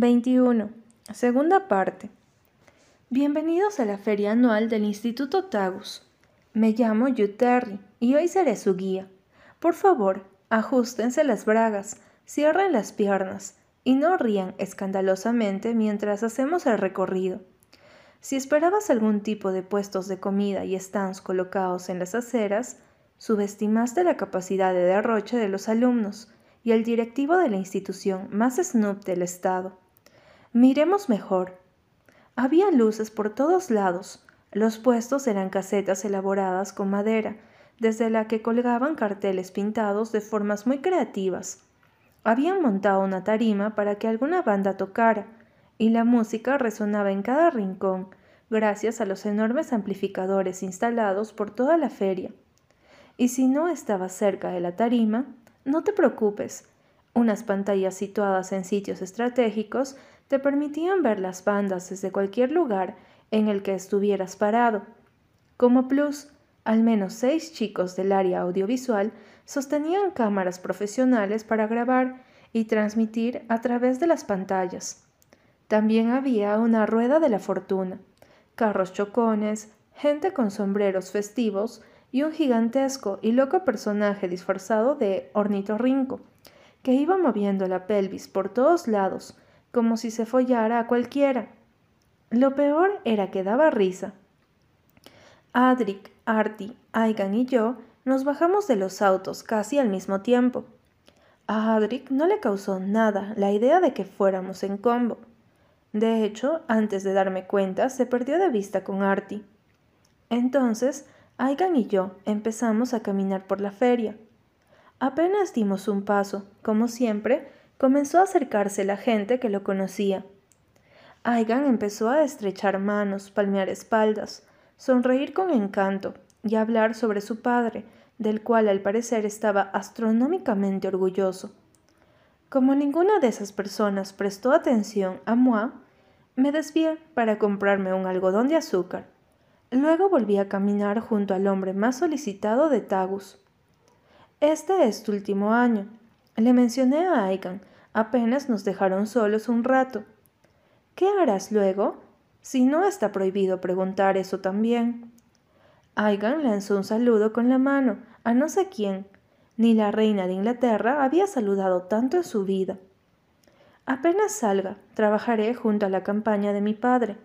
21. Segunda parte. Bienvenidos a la feria anual del Instituto Tagus. Me llamo Terry y hoy seré su guía. Por favor, ajustense las bragas, cierren las piernas y no rían escandalosamente mientras hacemos el recorrido. Si esperabas algún tipo de puestos de comida y stands colocados en las aceras, subestimaste la capacidad de derroche de los alumnos y el directivo de la institución más snoop del estado. Miremos mejor. Había luces por todos lados. Los puestos eran casetas elaboradas con madera, desde la que colgaban carteles pintados de formas muy creativas. Habían montado una tarima para que alguna banda tocara, y la música resonaba en cada rincón, gracias a los enormes amplificadores instalados por toda la feria. Y si no estabas cerca de la tarima, no te preocupes. Unas pantallas situadas en sitios estratégicos te permitían ver las bandas desde cualquier lugar en el que estuvieras parado. Como plus, al menos seis chicos del área audiovisual sostenían cámaras profesionales para grabar y transmitir a través de las pantallas. También había una rueda de la fortuna, carros chocones, gente con sombreros festivos y un gigantesco y loco personaje disfrazado de ornitorrinco, que iba moviendo la pelvis por todos lados, como si se follara a cualquiera. Lo peor era que daba risa. Adric, Artie, Aigan y yo nos bajamos de los autos casi al mismo tiempo. A Adric no le causó nada la idea de que fuéramos en combo. De hecho, antes de darme cuenta, se perdió de vista con Artie. Entonces, Aigan y yo empezamos a caminar por la feria. Apenas dimos un paso, como siempre, comenzó a acercarse la gente que lo conocía. Aigan empezó a estrechar manos, palmear espaldas, sonreír con encanto y hablar sobre su padre, del cual al parecer estaba astronómicamente orgulloso. Como ninguna de esas personas prestó atención a Moi, me desvié para comprarme un algodón de azúcar. Luego volví a caminar junto al hombre más solicitado de Tagus. Este es tu último año. Le mencioné a Aigan. Apenas nos dejaron solos un rato. ¿Qué harás luego? Si no está prohibido preguntar eso también. Aigan lanzó un saludo con la mano a no sé quién. Ni la reina de Inglaterra había saludado tanto en su vida. Apenas salga, trabajaré junto a la campaña de mi padre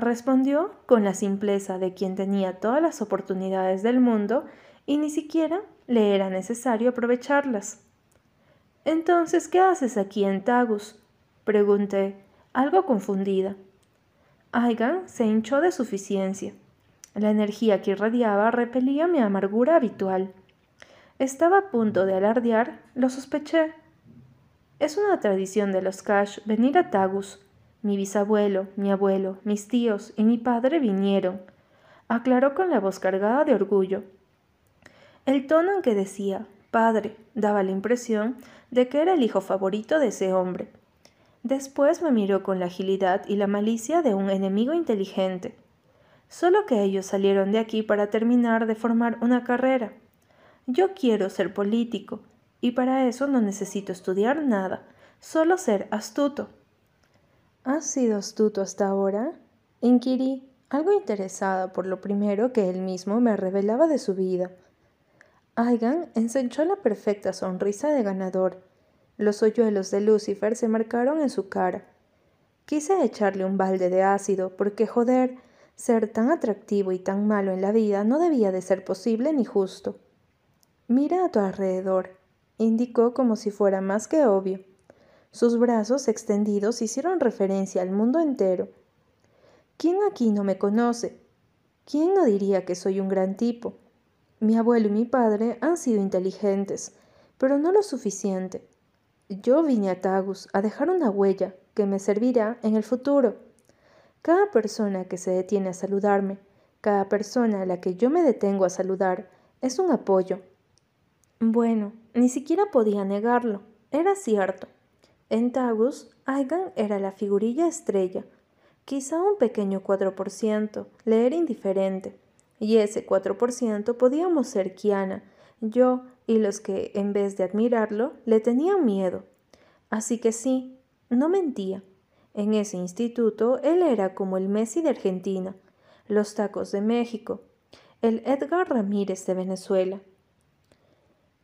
respondió con la simpleza de quien tenía todas las oportunidades del mundo y ni siquiera le era necesario aprovecharlas. Entonces, ¿qué haces aquí en Tagus? pregunté, algo confundida. Aigan se hinchó de suficiencia. La energía que irradiaba repelía mi amargura habitual. Estaba a punto de alardear, lo sospeché. Es una tradición de los Cash venir a Tagus, mi bisabuelo, mi abuelo, mis tíos y mi padre vinieron, aclaró con la voz cargada de orgullo. El tono en que decía padre daba la impresión de que era el hijo favorito de ese hombre. Después me miró con la agilidad y la malicia de un enemigo inteligente. Solo que ellos salieron de aquí para terminar de formar una carrera. Yo quiero ser político, y para eso no necesito estudiar nada, solo ser astuto. ¿Has sido astuto hasta ahora? Inquirí, algo interesada por lo primero que él mismo me revelaba de su vida. Aigan ensanchó la perfecta sonrisa de ganador. Los hoyuelos de Lucifer se marcaron en su cara. Quise echarle un balde de ácido, porque joder, ser tan atractivo y tan malo en la vida no debía de ser posible ni justo. Mira a tu alrededor, indicó como si fuera más que obvio. Sus brazos extendidos hicieron referencia al mundo entero. ¿Quién aquí no me conoce? ¿Quién no diría que soy un gran tipo? Mi abuelo y mi padre han sido inteligentes, pero no lo suficiente. Yo vine a Tagus a dejar una huella que me servirá en el futuro. Cada persona que se detiene a saludarme, cada persona a la que yo me detengo a saludar, es un apoyo. Bueno, ni siquiera podía negarlo. Era cierto. En Tagus, Aigan era la figurilla estrella. Quizá un pequeño 4% le era indiferente, y ese 4% podíamos ser Kiana, yo y los que, en vez de admirarlo, le tenían miedo. Así que sí, No mentía. En ese instituto él era como el Messi de Argentina, los tacos de México, el Edgar Ramírez de Venezuela.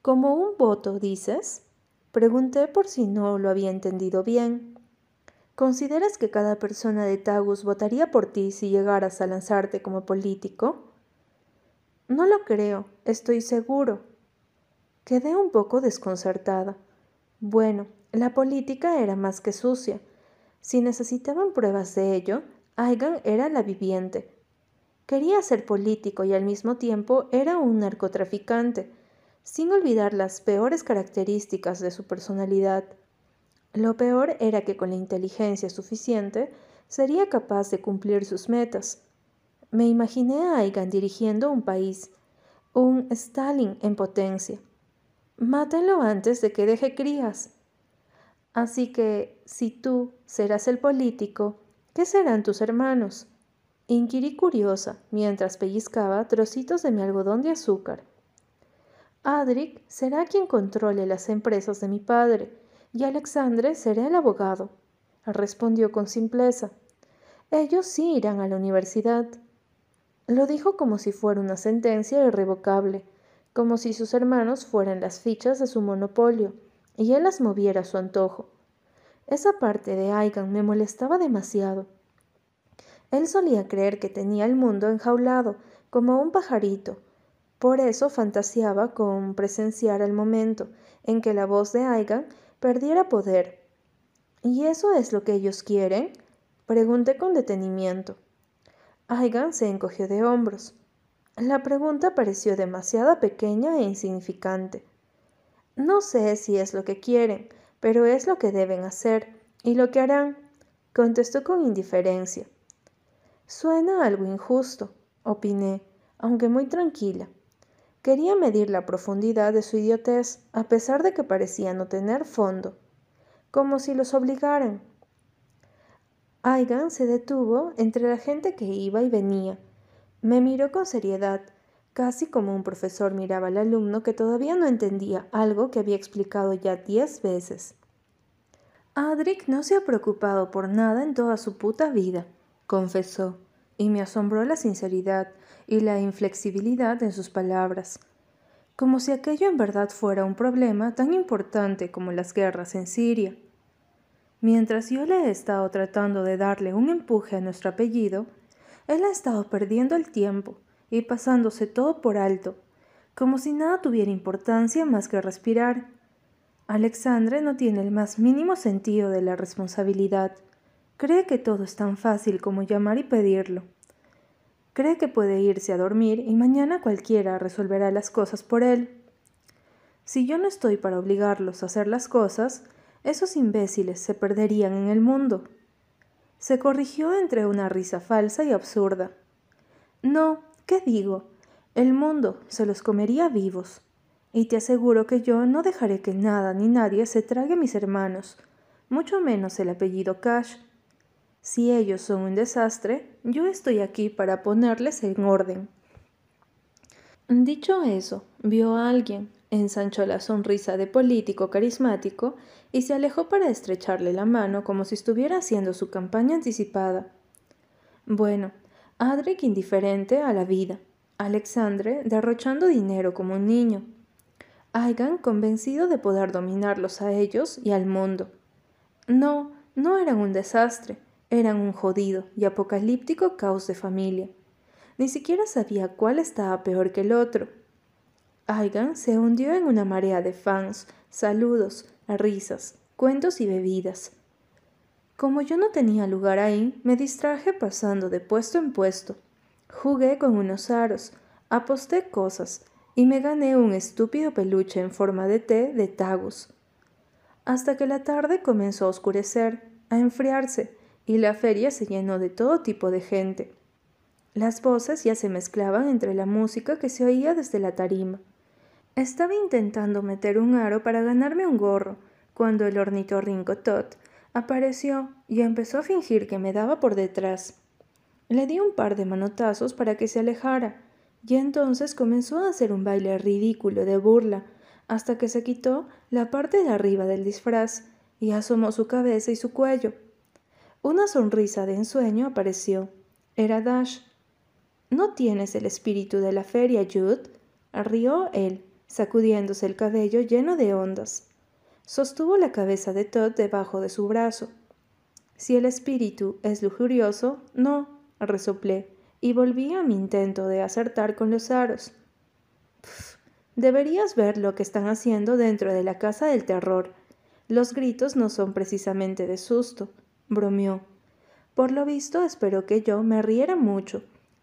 ¿Como un voto, dices? Pregunté por si no lo había entendido bien. ¿Consideras que cada persona de Tagus votaría por ti si llegaras a lanzarte como político? No lo creo, estoy seguro. Quedé un poco desconcertada. Bueno, la política era más que sucia. Si necesitaban pruebas de ello, Aigan era la viviente. Quería ser político y al mismo tiempo era un narcotraficante, sin olvidar las peores características de su personalidad. Lo peor era que con la inteligencia suficiente sería capaz de cumplir sus metas. Me imaginé a Aigan dirigiendo un país, un Stalin en potencia. Mátenlo antes de que deje crías. Así que, si tú serás el político, ¿qué serán tus hermanos? Inquirí curiosa mientras pellizcaba trocitos de mi algodón de azúcar. Adric será quien controle las empresas de mi padre y Alexandre será el abogado, respondió con simpleza. Ellos sí irán a la universidad. Lo dijo como si fuera una sentencia irrevocable, como si sus hermanos fueran las fichas de su monopolio y él las moviera a su antojo. Esa parte de Aigan me molestaba demasiado. Él solía creer que tenía el mundo enjaulado, como un pajarito. Por eso fantaseaba con presenciar el momento en que la voz de Aigan perdiera poder. ¿Y eso es lo que ellos quieren? Pregunté con detenimiento. Aigan se encogió de hombros. La pregunta pareció demasiado pequeña e insignificante. No sé si es lo que quieren, pero es lo que deben hacer y lo que harán, contestó con indiferencia. Suena algo injusto, opiné, aunque muy tranquila. Quería medir la profundidad de su idiotez, a pesar de que parecía no tener fondo, como si los obligaran. Aigan se detuvo entre la gente que iba y venía. Me miró con seriedad casi como un profesor miraba al alumno que todavía no entendía algo que había explicado ya diez veces. Adric no se ha preocupado por nada en toda su puta vida, confesó, y me asombró la sinceridad y la inflexibilidad en sus palabras, como si aquello en verdad fuera un problema tan importante como las guerras en Siria. Mientras yo le he estado tratando de darle un empuje a nuestro apellido, él ha estado perdiendo el tiempo y pasándose todo por alto, como si nada tuviera importancia más que respirar. Alexandre no tiene el más mínimo sentido de la responsabilidad. Cree que todo es tan fácil como llamar y pedirlo. Cree que puede irse a dormir y mañana cualquiera resolverá las cosas por él. Si yo no estoy para obligarlos a hacer las cosas, esos imbéciles se perderían en el mundo. Se corrigió entre una risa falsa y absurda. No, ¿Qué digo? El mundo se los comería vivos. Y te aseguro que yo no dejaré que nada ni nadie se trague a mis hermanos, mucho menos el apellido Cash. Si ellos son un desastre, yo estoy aquí para ponerles en orden. Dicho eso, vio a alguien, ensanchó la sonrisa de político carismático y se alejó para estrecharle la mano como si estuviera haciendo su campaña anticipada. Bueno, Adric indiferente a la vida, Alexandre derrochando dinero como un niño, Aigan convencido de poder dominarlos a ellos y al mundo. No, no eran un desastre, eran un jodido y apocalíptico caos de familia. Ni siquiera sabía cuál estaba peor que el otro. Aigan se hundió en una marea de fans, saludos, risas, cuentos y bebidas. Como yo no tenía lugar ahí, me distraje pasando de puesto en puesto. Jugué con unos aros, aposté cosas y me gané un estúpido peluche en forma de té de Tagus. Hasta que la tarde comenzó a oscurecer, a enfriarse, y la feria se llenó de todo tipo de gente. Las voces ya se mezclaban entre la música que se oía desde la tarima. Estaba intentando meter un aro para ganarme un gorro, cuando el ornitorrinco Tot Apareció y empezó a fingir que me daba por detrás. Le di un par de manotazos para que se alejara, y entonces comenzó a hacer un baile ridículo de burla, hasta que se quitó la parte de arriba del disfraz y asomó su cabeza y su cuello. Una sonrisa de ensueño apareció. Era Dash. ¿No tienes el espíritu de la feria, Jude? rió él, sacudiéndose el cabello lleno de ondas. Sostuvo la cabeza de Todd debajo de su brazo. Si el espíritu es lujurioso, no, resoplé, y volví a mi intento de acertar con los aros. deberías ver lo que están haciendo dentro de la casa del terror. Los gritos no son precisamente de susto, bromeó. Por lo visto esperó que yo me riera mucho,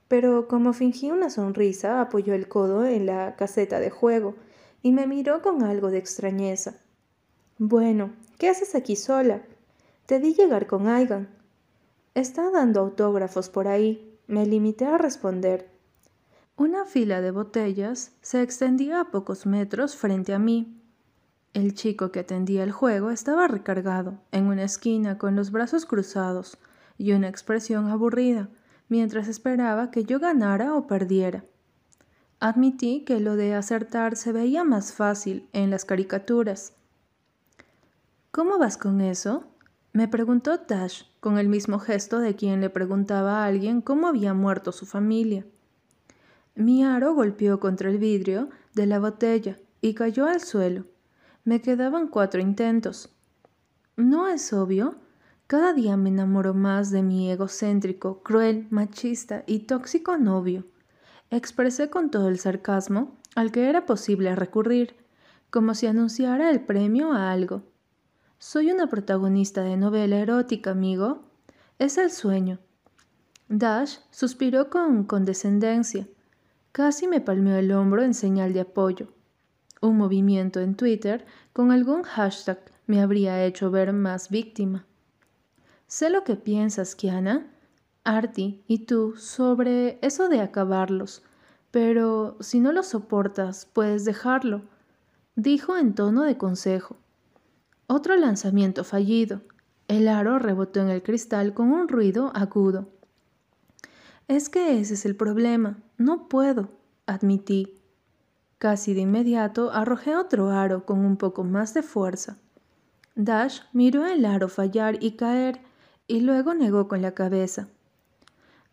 pero como fingí una sonrisa, apoyó el codo en la caseta de juego y me miró con algo de extrañeza. Bueno, ¿qué haces aquí sola? Te di llegar con Aigan. Está dando autógrafos por ahí. Me limité a responder. Una fila de botellas se extendía a pocos metros frente a mí. El chico que atendía el juego estaba recargado, en una esquina con los brazos cruzados y una expresión aburrida, mientras esperaba que yo ganara o perdiera. Admití que lo de acertar se veía más fácil en las caricaturas, ¿Cómo vas con eso? me preguntó Tash con el mismo gesto de quien le preguntaba a alguien cómo había muerto su familia. Mi aro golpeó contra el vidrio de la botella y cayó al suelo. Me quedaban cuatro intentos. ¿No es obvio? Cada día me enamoro más de mi egocéntrico, cruel, machista y tóxico novio. Expresé con todo el sarcasmo al que era posible recurrir, como si anunciara el premio a algo. Soy una protagonista de novela erótica, amigo. Es el sueño. Dash suspiró con condescendencia. Casi me palmeó el hombro en señal de apoyo. Un movimiento en Twitter con algún hashtag me habría hecho ver más víctima. Sé lo que piensas, Kiana, Artie y tú sobre eso de acabarlos, pero si no lo soportas, puedes dejarlo, dijo en tono de consejo. Otro lanzamiento fallido. El aro rebotó en el cristal con un ruido agudo. Es que ese es el problema. No puedo, admití. Casi de inmediato arrojé otro aro con un poco más de fuerza. Dash miró el aro fallar y caer, y luego negó con la cabeza.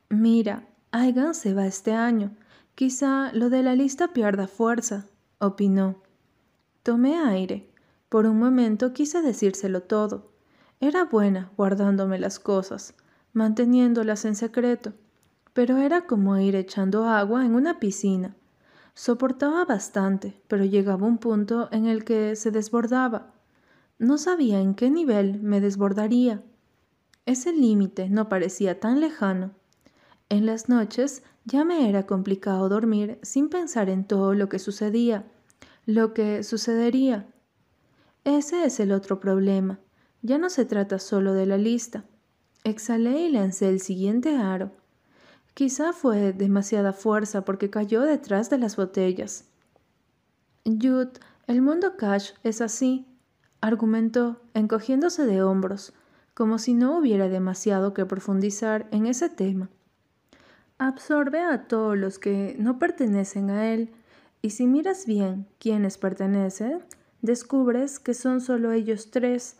Mira, Aigan se va este año. Quizá lo de la lista pierda fuerza, opinó. Tomé aire. Por un momento quise decírselo todo. Era buena guardándome las cosas, manteniéndolas en secreto, pero era como ir echando agua en una piscina. Soportaba bastante, pero llegaba un punto en el que se desbordaba. No sabía en qué nivel me desbordaría. Ese límite no parecía tan lejano. En las noches ya me era complicado dormir sin pensar en todo lo que sucedía, lo que sucedería. Ese es el otro problema. Ya no se trata solo de la lista. Exhalé y lancé el siguiente aro. Quizá fue demasiada fuerza porque cayó detrás de las botellas. Jude, el mundo cash es así, argumentó, encogiéndose de hombros, como si no hubiera demasiado que profundizar en ese tema. Absorbe a todos los que no pertenecen a él, y si miras bien quiénes pertenecen, descubres que son solo ellos tres.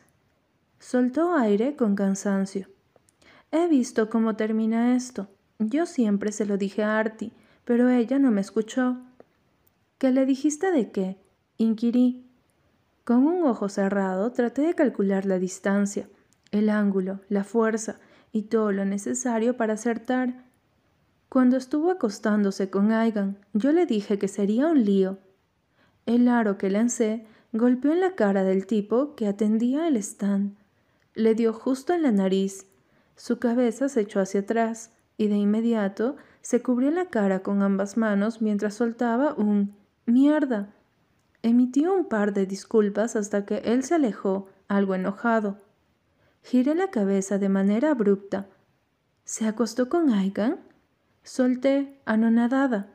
Soltó aire con cansancio. He visto cómo termina esto. Yo siempre se lo dije a Artie, pero ella no me escuchó. ¿Qué le dijiste de qué? inquirí. Con un ojo cerrado traté de calcular la distancia, el ángulo, la fuerza y todo lo necesario para acertar. Cuando estuvo acostándose con Aigan, yo le dije que sería un lío. El aro que lancé Golpeó en la cara del tipo que atendía el stand. Le dio justo en la nariz. Su cabeza se echó hacia atrás y de inmediato se cubrió la cara con ambas manos mientras soltaba un mierda. Emitió un par de disculpas hasta que él se alejó, algo enojado. Giré la cabeza de manera abrupta. ¿Se acostó con Aigan? Solté, anonadada.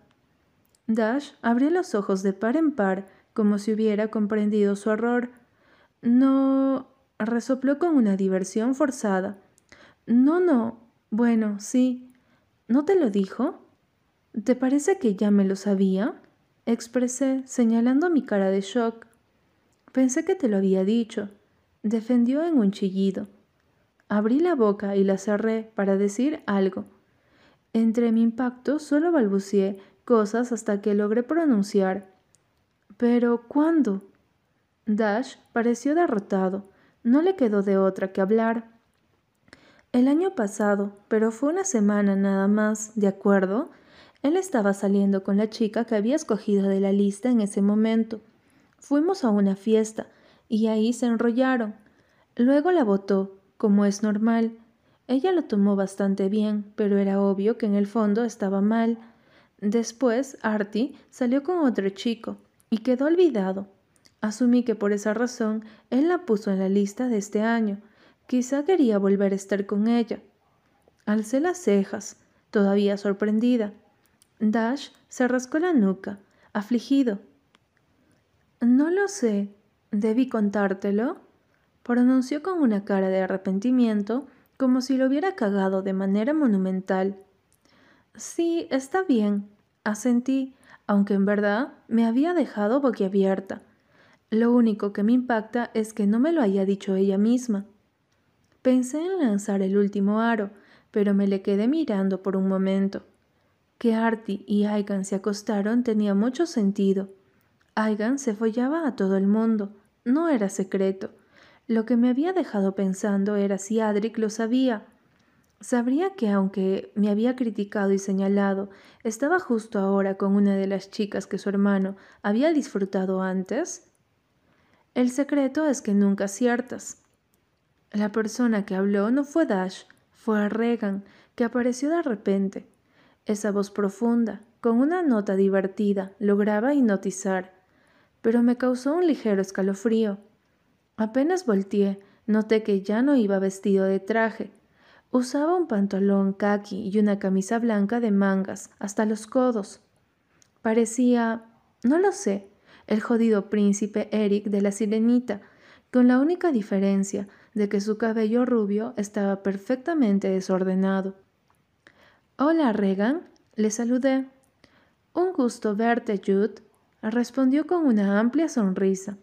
Dash abrió los ojos de par en par como si hubiera comprendido su error. No. resopló con una diversión forzada. No, no. Bueno, sí. ¿No te lo dijo? ¿Te parece que ya me lo sabía? expresé, señalando mi cara de shock. Pensé que te lo había dicho. Defendió en un chillido. Abrí la boca y la cerré para decir algo. Entre mi impacto solo balbuceé cosas hasta que logré pronunciar. Pero ¿cuándo? Dash pareció derrotado. No le quedó de otra que hablar. El año pasado, pero fue una semana nada más, ¿de acuerdo? Él estaba saliendo con la chica que había escogido de la lista en ese momento. Fuimos a una fiesta y ahí se enrollaron. Luego la votó, como es normal. Ella lo tomó bastante bien, pero era obvio que en el fondo estaba mal. Después, Artie salió con otro chico y quedó olvidado. Asumí que por esa razón él la puso en la lista de este año. Quizá quería volver a estar con ella. Alcé las cejas, todavía sorprendida. Dash se rascó la nuca, afligido. No lo sé. ¿Debí contártelo? pronunció con una cara de arrepentimiento, como si lo hubiera cagado de manera monumental. Sí, está bien, asentí, aunque en verdad me había dejado boquiabierta. Lo único que me impacta es que no me lo haya dicho ella misma. Pensé en lanzar el último aro, pero me le quedé mirando por un momento. Que Artie y Aigan se acostaron tenía mucho sentido. Aigan se follaba a todo el mundo, no era secreto. Lo que me había dejado pensando era si Adric lo sabía. ¿Sabría que aunque me había criticado y señalado, estaba justo ahora con una de las chicas que su hermano había disfrutado antes? El secreto es que nunca aciertas. La persona que habló no fue Dash, fue Regan, que apareció de repente. Esa voz profunda, con una nota divertida, lograba hipnotizar, pero me causó un ligero escalofrío. Apenas volteé, noté que ya no iba vestido de traje. Usaba un pantalón khaki y una camisa blanca de mangas hasta los codos. Parecía, no lo sé, el jodido príncipe Eric de la sirenita, con la única diferencia de que su cabello rubio estaba perfectamente desordenado. Hola, Regan, le saludé. Un gusto verte, Jude, respondió con una amplia sonrisa.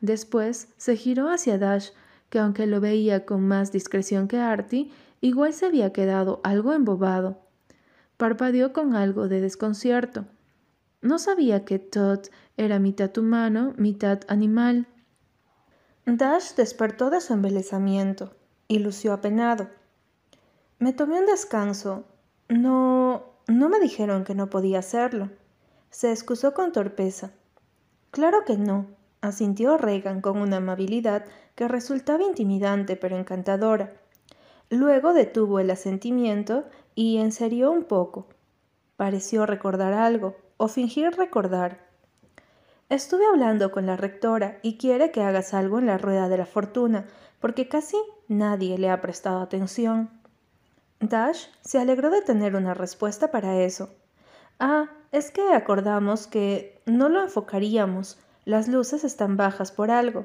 Después se giró hacia Dash, que aunque lo veía con más discreción que Artie, igual se había quedado algo embobado. Parpadeó con algo de desconcierto. No sabía que Todd era mitad humano, mitad animal. Dash despertó de su embelezamiento y lució apenado. Me tomé un descanso no. no me dijeron que no podía hacerlo. Se excusó con torpeza. Claro que no, asintió Regan con una amabilidad que resultaba intimidante pero encantadora. Luego detuvo el asentimiento y enserió un poco. Pareció recordar algo, o fingir recordar. Estuve hablando con la rectora y quiere que hagas algo en la rueda de la fortuna, porque casi nadie le ha prestado atención. Dash se alegró de tener una respuesta para eso. Ah, es que acordamos que no lo enfocaríamos. Las luces están bajas por algo,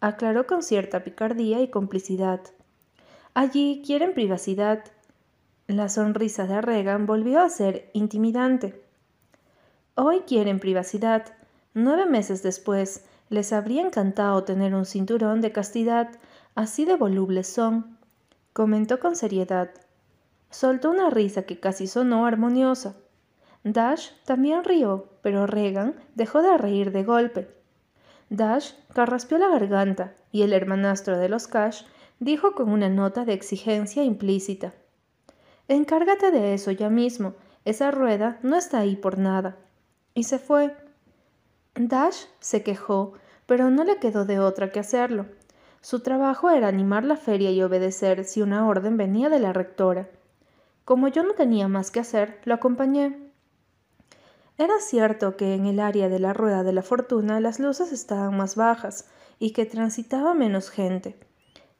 aclaró con cierta picardía y complicidad. Allí quieren privacidad. La sonrisa de Regan volvió a ser intimidante. Hoy quieren privacidad. Nueve meses después, les habría encantado tener un cinturón de castidad, así de volubles son, comentó con seriedad. Soltó una risa que casi sonó armoniosa. Dash también rió, pero Regan dejó de reír de golpe. Dash carraspeó la garganta y el hermanastro de los Cash dijo con una nota de exigencia implícita. Encárgate de eso ya mismo, esa rueda no está ahí por nada. Y se fue. Dash se quejó, pero no le quedó de otra que hacerlo. Su trabajo era animar la feria y obedecer si una orden venía de la rectora. Como yo no tenía más que hacer, lo acompañé. Era cierto que en el área de la rueda de la fortuna las luces estaban más bajas y que transitaba menos gente.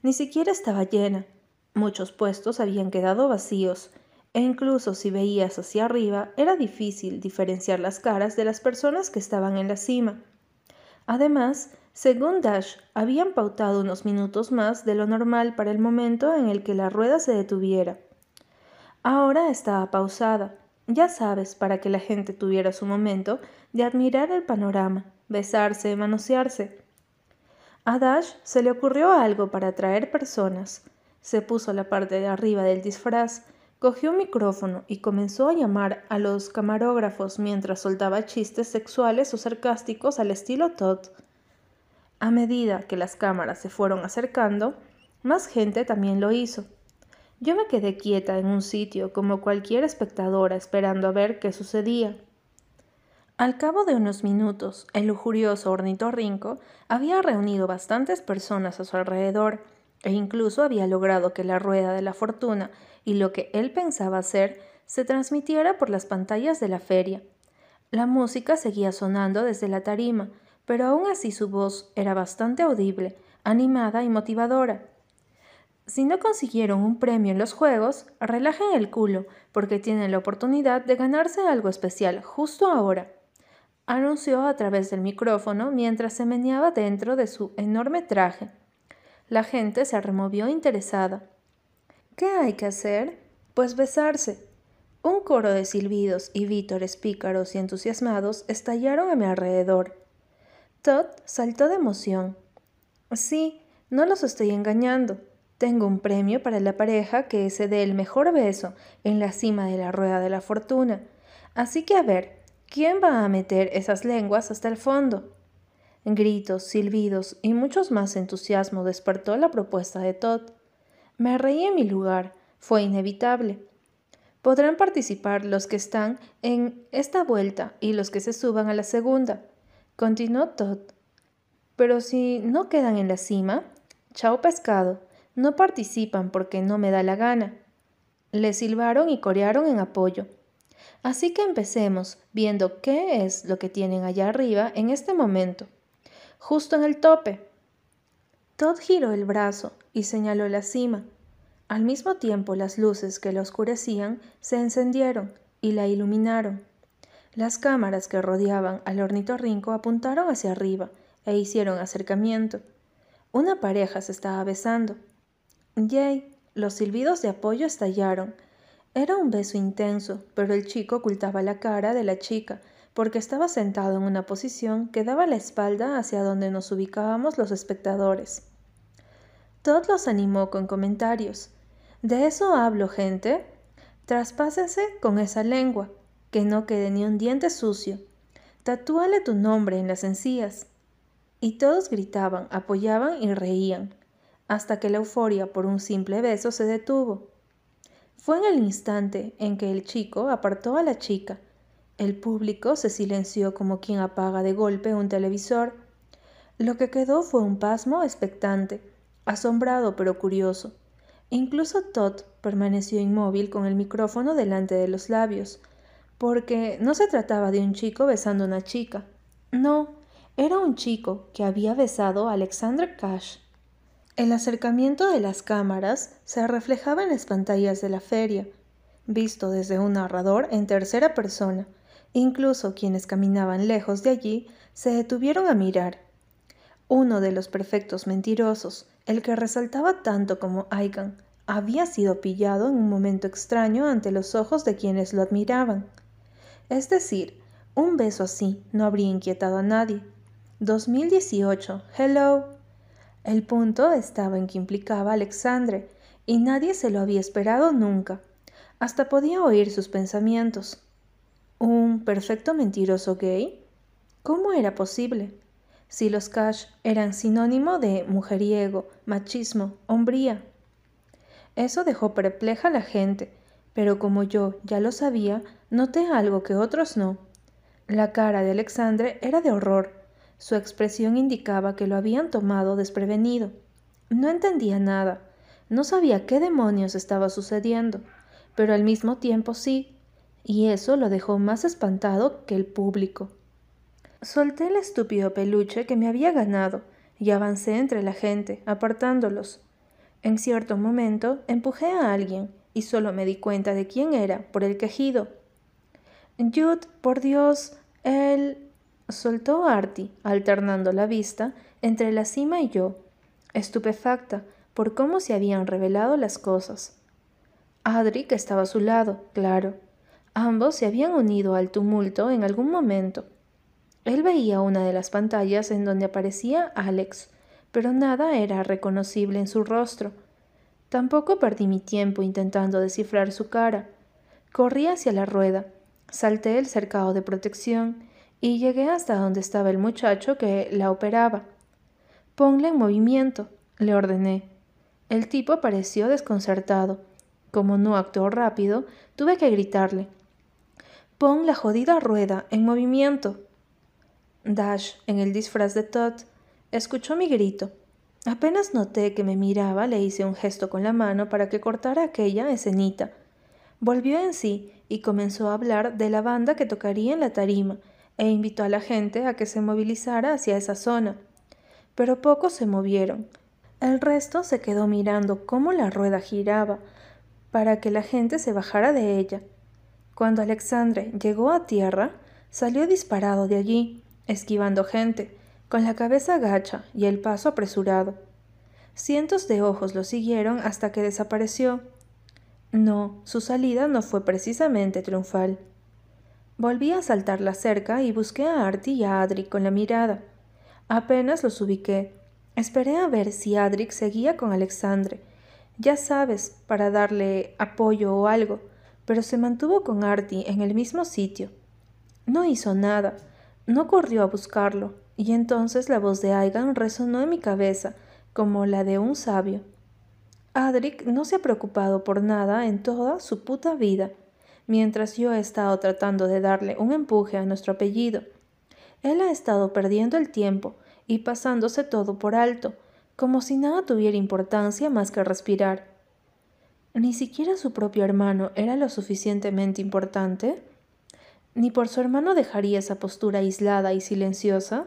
Ni siquiera estaba llena. Muchos puestos habían quedado vacíos, e incluso si veías hacia arriba era difícil diferenciar las caras de las personas que estaban en la cima. Además, según Dash, habían pautado unos minutos más de lo normal para el momento en el que la rueda se detuviera. Ahora estaba pausada, ya sabes, para que la gente tuviera su momento de admirar el panorama, besarse, manosearse. A Dash se le ocurrió algo para atraer personas. Se puso la parte de arriba del disfraz, cogió un micrófono y comenzó a llamar a los camarógrafos mientras soltaba chistes sexuales o sarcásticos al estilo Todd. A medida que las cámaras se fueron acercando, más gente también lo hizo. Yo me quedé quieta en un sitio como cualquier espectadora esperando a ver qué sucedía. Al cabo de unos minutos, el lujurioso ornitorrinco había reunido bastantes personas a su alrededor e incluso había logrado que la rueda de la fortuna y lo que él pensaba hacer se transmitiera por las pantallas de la feria. La música seguía sonando desde la tarima, pero aún así su voz era bastante audible, animada y motivadora. Si no consiguieron un premio en los juegos, relajen el culo, porque tienen la oportunidad de ganarse algo especial justo ahora anunció a través del micrófono mientras se meneaba dentro de su enorme traje. La gente se removió interesada. ¿Qué hay que hacer? Pues besarse. Un coro de silbidos y vítores pícaros y entusiasmados estallaron a mi alrededor. Todd saltó de emoción. Sí, no los estoy engañando. Tengo un premio para la pareja que se dé el mejor beso en la cima de la rueda de la fortuna. Así que a ver, ¿Quién va a meter esas lenguas hasta el fondo? Gritos, silbidos y muchos más entusiasmo despertó la propuesta de Todd. Me reí en mi lugar, fue inevitable. Podrán participar los que están en esta vuelta y los que se suban a la segunda, continuó Todd. Pero si no quedan en la cima, chao pescado, no participan porque no me da la gana. Le silbaron y corearon en apoyo. Así que empecemos viendo qué es lo que tienen allá arriba en este momento, justo en el tope. Todd giró el brazo y señaló la cima. Al mismo tiempo las luces que la oscurecían se encendieron y la iluminaron. Las cámaras que rodeaban al ornitorrinco apuntaron hacia arriba e hicieron acercamiento. Una pareja se estaba besando. Yay, los silbidos de apoyo estallaron era un beso intenso, pero el chico ocultaba la cara de la chica porque estaba sentado en una posición que daba la espalda hacia donde nos ubicábamos los espectadores. Todd los animó con comentarios. De eso hablo, gente. Traspásense con esa lengua, que no quede ni un diente sucio. Tatúale tu nombre en las encías. Y todos gritaban, apoyaban y reían, hasta que la euforia por un simple beso se detuvo. Fue en el instante en que el chico apartó a la chica. El público se silenció como quien apaga de golpe un televisor. Lo que quedó fue un pasmo expectante, asombrado pero curioso. Incluso Todd permaneció inmóvil con el micrófono delante de los labios, porque no se trataba de un chico besando a una chica. No, era un chico que había besado a Alexander Cash. El acercamiento de las cámaras se reflejaba en las pantallas de la feria, visto desde un narrador en tercera persona. Incluso quienes caminaban lejos de allí se detuvieron a mirar. Uno de los perfectos mentirosos, el que resaltaba tanto como Aigan, había sido pillado en un momento extraño ante los ojos de quienes lo admiraban. Es decir, un beso así no habría inquietado a nadie. 2018. Hello. El punto estaba en que implicaba a Alexandre, y nadie se lo había esperado nunca. Hasta podía oír sus pensamientos. ¿Un perfecto mentiroso gay? ¿Cómo era posible? Si los Cash eran sinónimo de mujeriego, machismo, hombría. Eso dejó perpleja a la gente, pero como yo ya lo sabía, noté algo que otros no. La cara de Alexandre era de horror, su expresión indicaba que lo habían tomado desprevenido. No entendía nada, no sabía qué demonios estaba sucediendo, pero al mismo tiempo sí, y eso lo dejó más espantado que el público. Solté el estúpido peluche que me había ganado y avancé entre la gente, apartándolos. En cierto momento empujé a alguien y solo me di cuenta de quién era por el quejido. Jude, por Dios, él soltó Artie, alternando la vista entre la cima y yo, estupefacta por cómo se habían revelado las cosas. Adric estaba a su lado, claro. Ambos se habían unido al tumulto en algún momento. Él veía una de las pantallas en donde aparecía Alex, pero nada era reconocible en su rostro. Tampoco perdí mi tiempo intentando descifrar su cara. Corrí hacia la rueda, salté el cercado de protección y llegué hasta donde estaba el muchacho que la operaba. Ponla en movimiento, le ordené. El tipo pareció desconcertado. Como no actuó rápido, tuve que gritarle. Pon la jodida rueda en movimiento. Dash, en el disfraz de Todd, escuchó mi grito. Apenas noté que me miraba, le hice un gesto con la mano para que cortara aquella escenita. Volvió en sí y comenzó a hablar de la banda que tocaría en la tarima, e invitó a la gente a que se movilizara hacia esa zona. Pero pocos se movieron. El resto se quedó mirando cómo la rueda giraba para que la gente se bajara de ella. Cuando Alexandre llegó a tierra, salió disparado de allí, esquivando gente, con la cabeza gacha y el paso apresurado. Cientos de ojos lo siguieron hasta que desapareció. No, su salida no fue precisamente triunfal. Volví a saltar la cerca y busqué a Artie y a Adric con la mirada. Apenas los ubiqué. Esperé a ver si Adric seguía con Alexandre. Ya sabes, para darle apoyo o algo, pero se mantuvo con Artie en el mismo sitio. No hizo nada, no corrió a buscarlo, y entonces la voz de Aigan resonó en mi cabeza como la de un sabio. Adric no se ha preocupado por nada en toda su puta vida mientras yo he estado tratando de darle un empuje a nuestro apellido. Él ha estado perdiendo el tiempo y pasándose todo por alto, como si nada tuviera importancia más que respirar. Ni siquiera su propio hermano era lo suficientemente importante. Ni por su hermano dejaría esa postura aislada y silenciosa.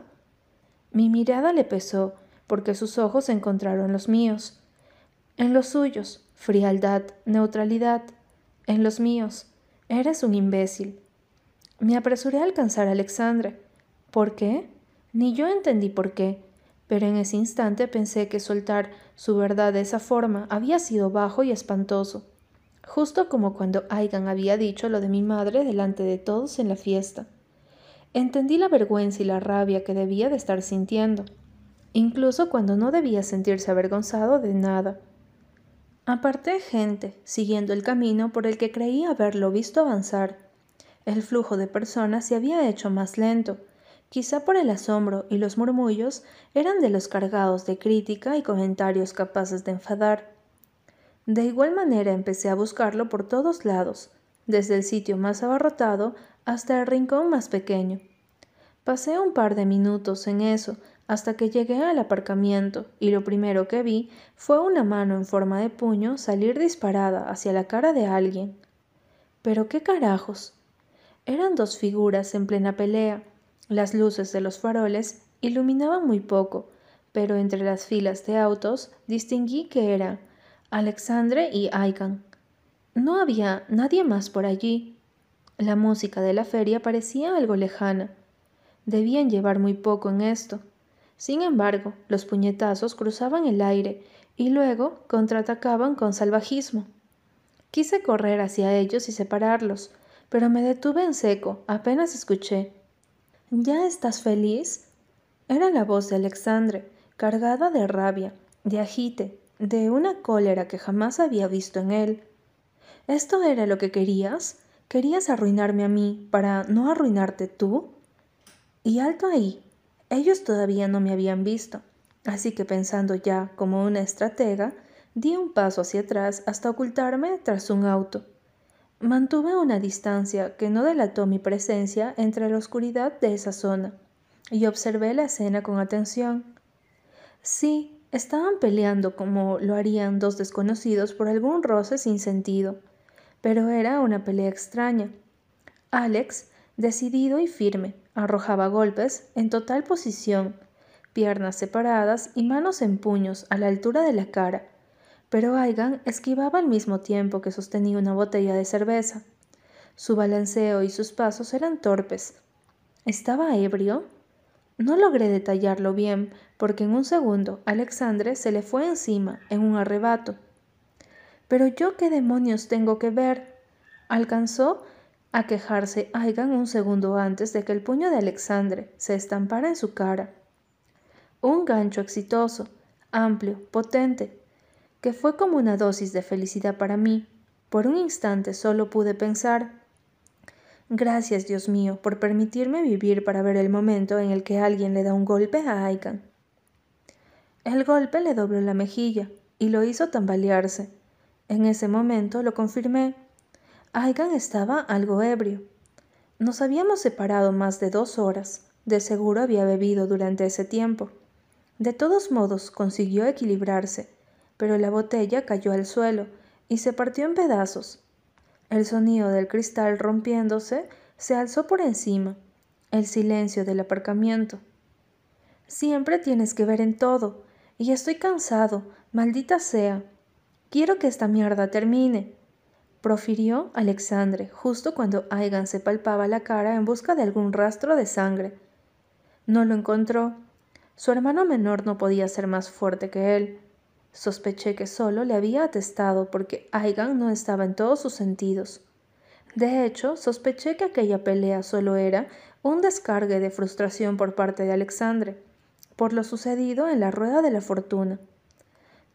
Mi mirada le pesó, porque sus ojos encontraron los míos. En los suyos, frialdad, neutralidad. En los míos, Eres un imbécil. Me apresuré a alcanzar a Alexandre. ¿Por qué? Ni yo entendí por qué, pero en ese instante pensé que soltar su verdad de esa forma había sido bajo y espantoso, justo como cuando Aigan había dicho lo de mi madre delante de todos en la fiesta. Entendí la vergüenza y la rabia que debía de estar sintiendo, incluso cuando no debía sentirse avergonzado de nada. Aparté gente, siguiendo el camino por el que creí haberlo visto avanzar. El flujo de personas se había hecho más lento, quizá por el asombro y los murmullos eran de los cargados de crítica y comentarios capaces de enfadar. De igual manera empecé a buscarlo por todos lados, desde el sitio más abarrotado hasta el rincón más pequeño. Pasé un par de minutos en eso, hasta que llegué al aparcamiento y lo primero que vi fue una mano en forma de puño salir disparada hacia la cara de alguien. Pero qué carajos. Eran dos figuras en plena pelea. Las luces de los faroles iluminaban muy poco, pero entre las filas de autos distinguí que eran Alexandre y Aigan. No había nadie más por allí. La música de la feria parecía algo lejana. Debían llevar muy poco en esto. Sin embargo, los puñetazos cruzaban el aire y luego contraatacaban con salvajismo. Quise correr hacia ellos y separarlos, pero me detuve en seco apenas escuché. ¿Ya estás feliz? Era la voz de Alexandre, cargada de rabia, de agite, de una cólera que jamás había visto en él. ¿Esto era lo que querías? ¿Querías arruinarme a mí para no arruinarte tú? Y alto ahí, ellos todavía no me habían visto, así que pensando ya como una estratega, di un paso hacia atrás hasta ocultarme tras un auto. Mantuve una distancia que no delató mi presencia entre la oscuridad de esa zona, y observé la escena con atención. Sí, estaban peleando como lo harían dos desconocidos por algún roce sin sentido, pero era una pelea extraña. Alex, decidido y firme, Arrojaba golpes en total posición, piernas separadas y manos en puños a la altura de la cara, pero Aigan esquivaba al mismo tiempo que sostenía una botella de cerveza. Su balanceo y sus pasos eran torpes. ¿Estaba ebrio? No logré detallarlo bien, porque en un segundo Alexandre se le fue encima en un arrebato. Pero yo qué demonios tengo que ver. Alcanzó a quejarse Aigan un segundo antes de que el puño de Alexandre se estampara en su cara. Un gancho exitoso, amplio, potente, que fue como una dosis de felicidad para mí. Por un instante solo pude pensar, gracias Dios mío por permitirme vivir para ver el momento en el que alguien le da un golpe a Aikan. El golpe le dobló la mejilla y lo hizo tambalearse. En ese momento lo confirmé. Aigan estaba algo ebrio. Nos habíamos separado más de dos horas. De seguro había bebido durante ese tiempo. De todos modos consiguió equilibrarse, pero la botella cayó al suelo y se partió en pedazos. El sonido del cristal rompiéndose se alzó por encima, el silencio del aparcamiento. Siempre tienes que ver en todo, y estoy cansado, maldita sea. Quiero que esta mierda termine, profirió Alexandre justo cuando Aigan se palpaba la cara en busca de algún rastro de sangre. No lo encontró. Su hermano menor no podía ser más fuerte que él. Sospeché que solo le había atestado porque Aigan no estaba en todos sus sentidos. De hecho, sospeché que aquella pelea solo era un descargue de frustración por parte de Alexandre, por lo sucedido en la rueda de la fortuna.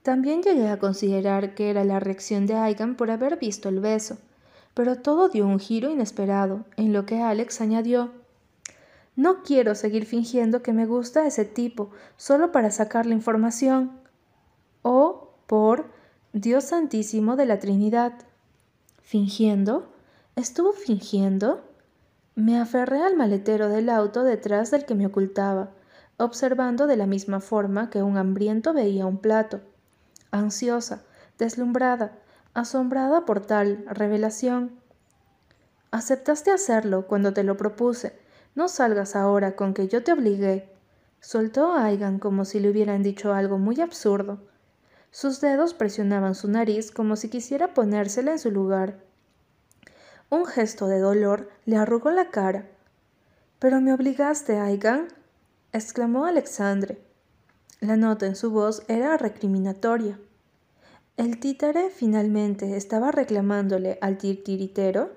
También llegué a considerar que era la reacción de Aigan por haber visto el beso, pero todo dio un giro inesperado, en lo que Alex añadió no quiero seguir fingiendo que me gusta ese tipo solo para sacar la información. O por Dios Santísimo de la Trinidad. ¿Fingiendo? ¿Estuvo fingiendo? Me aferré al maletero del auto detrás del que me ocultaba, observando de la misma forma que un hambriento veía un plato. Ansiosa, deslumbrada, asombrada por tal revelación. Aceptaste hacerlo cuando te lo propuse, no salgas ahora con que yo te obligué. Soltó a Aigan como si le hubieran dicho algo muy absurdo. Sus dedos presionaban su nariz como si quisiera ponérsela en su lugar. Un gesto de dolor le arrugó la cara. Pero me obligaste, Aigan, exclamó Alexandre. La nota en su voz era recriminatoria. ¿El títere finalmente estaba reclamándole al titiritero?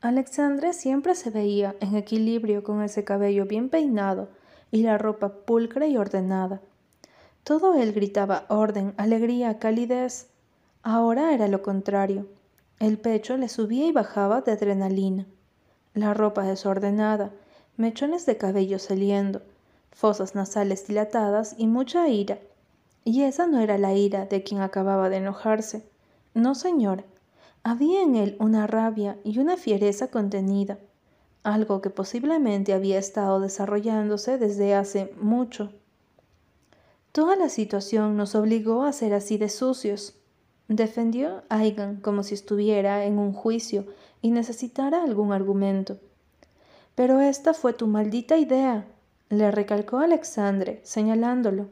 Alexandre siempre se veía en equilibrio con ese cabello bien peinado y la ropa pulcra y ordenada. Todo él gritaba orden, alegría, calidez. Ahora era lo contrario. El pecho le subía y bajaba de adrenalina. La ropa desordenada, mechones de cabello saliendo, fosas nasales dilatadas y mucha ira. Y esa no era la ira de quien acababa de enojarse. No, señor, había en él una rabia y una fiereza contenida, algo que posiblemente había estado desarrollándose desde hace mucho. Toda la situación nos obligó a ser así de sucios, defendió Aigan como si estuviera en un juicio y necesitara algún argumento. Pero esta fue tu maldita idea, le recalcó Alexandre, señalándolo.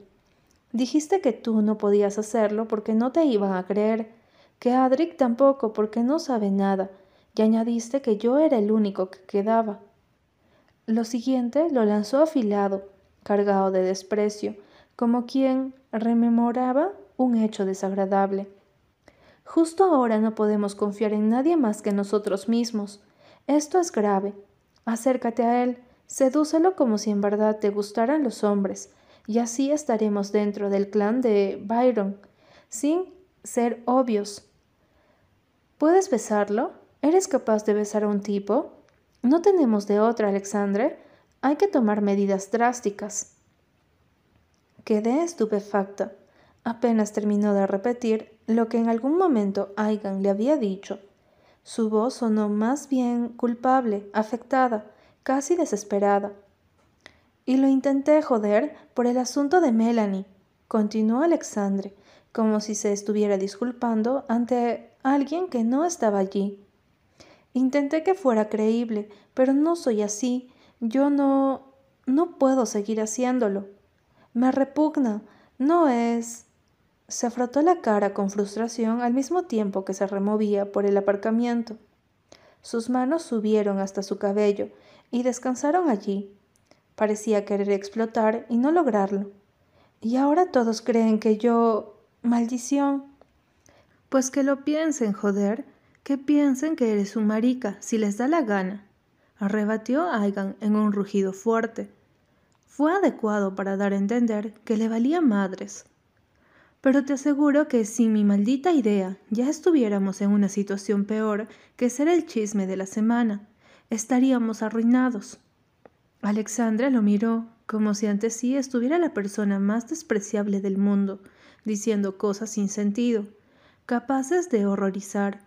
Dijiste que tú no podías hacerlo porque no te iban a creer, que Adric tampoco porque no sabe nada, y añadiste que yo era el único que quedaba. Lo siguiente lo lanzó afilado, cargado de desprecio, como quien rememoraba un hecho desagradable. Justo ahora no podemos confiar en nadie más que nosotros mismos. Esto es grave. Acércate a él, sedúcelo como si en verdad te gustaran los hombres, y así estaremos dentro del clan de Byron, sin ser obvios, ¿Puedes besarlo? ¿Eres capaz de besar a un tipo? No tenemos de otra, Alexandre. Hay que tomar medidas drásticas. Quedé estupefacta. Apenas terminó de repetir lo que en algún momento Aigan le había dicho. Su voz sonó más bien culpable, afectada, casi desesperada. Y lo intenté joder por el asunto de Melanie, continuó Alexandre, como si se estuviera disculpando ante alguien que no estaba allí. Intenté que fuera creíble, pero no soy así. Yo no... no puedo seguir haciéndolo. Me repugna. No es... Se frotó la cara con frustración al mismo tiempo que se removía por el aparcamiento. Sus manos subieron hasta su cabello y descansaron allí. Parecía querer explotar y no lograrlo. Y ahora todos creen que yo... Maldición. Pues que lo piensen, joder, que piensen que eres un marica, si les da la gana, arrebatió Aigan en un rugido fuerte. fue adecuado para dar a entender que le valía madres. Pero te aseguro que sin mi maldita idea ya estuviéramos en una situación peor que ser el chisme de la semana. Estaríamos arruinados. Alexandra lo miró como si ante sí estuviera la persona más despreciable del mundo, diciendo cosas sin sentido, capaces de horrorizar.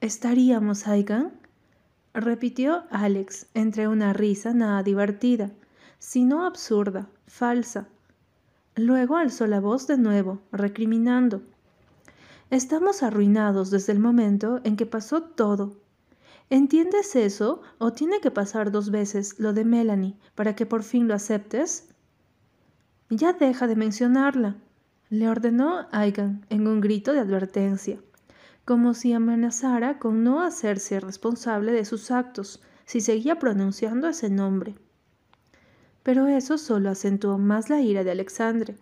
¿Estaríamos, Aigan? repitió Alex entre una risa nada divertida, sino absurda, falsa. Luego alzó la voz de nuevo, recriminando. Estamos arruinados desde el momento en que pasó todo. ¿Entiendes eso o tiene que pasar dos veces lo de Melanie para que por fin lo aceptes? Ya deja de mencionarla, le ordenó Aigan en un grito de advertencia, como si amenazara con no hacerse responsable de sus actos si seguía pronunciando ese nombre. Pero eso solo acentuó más la ira de Alexandre.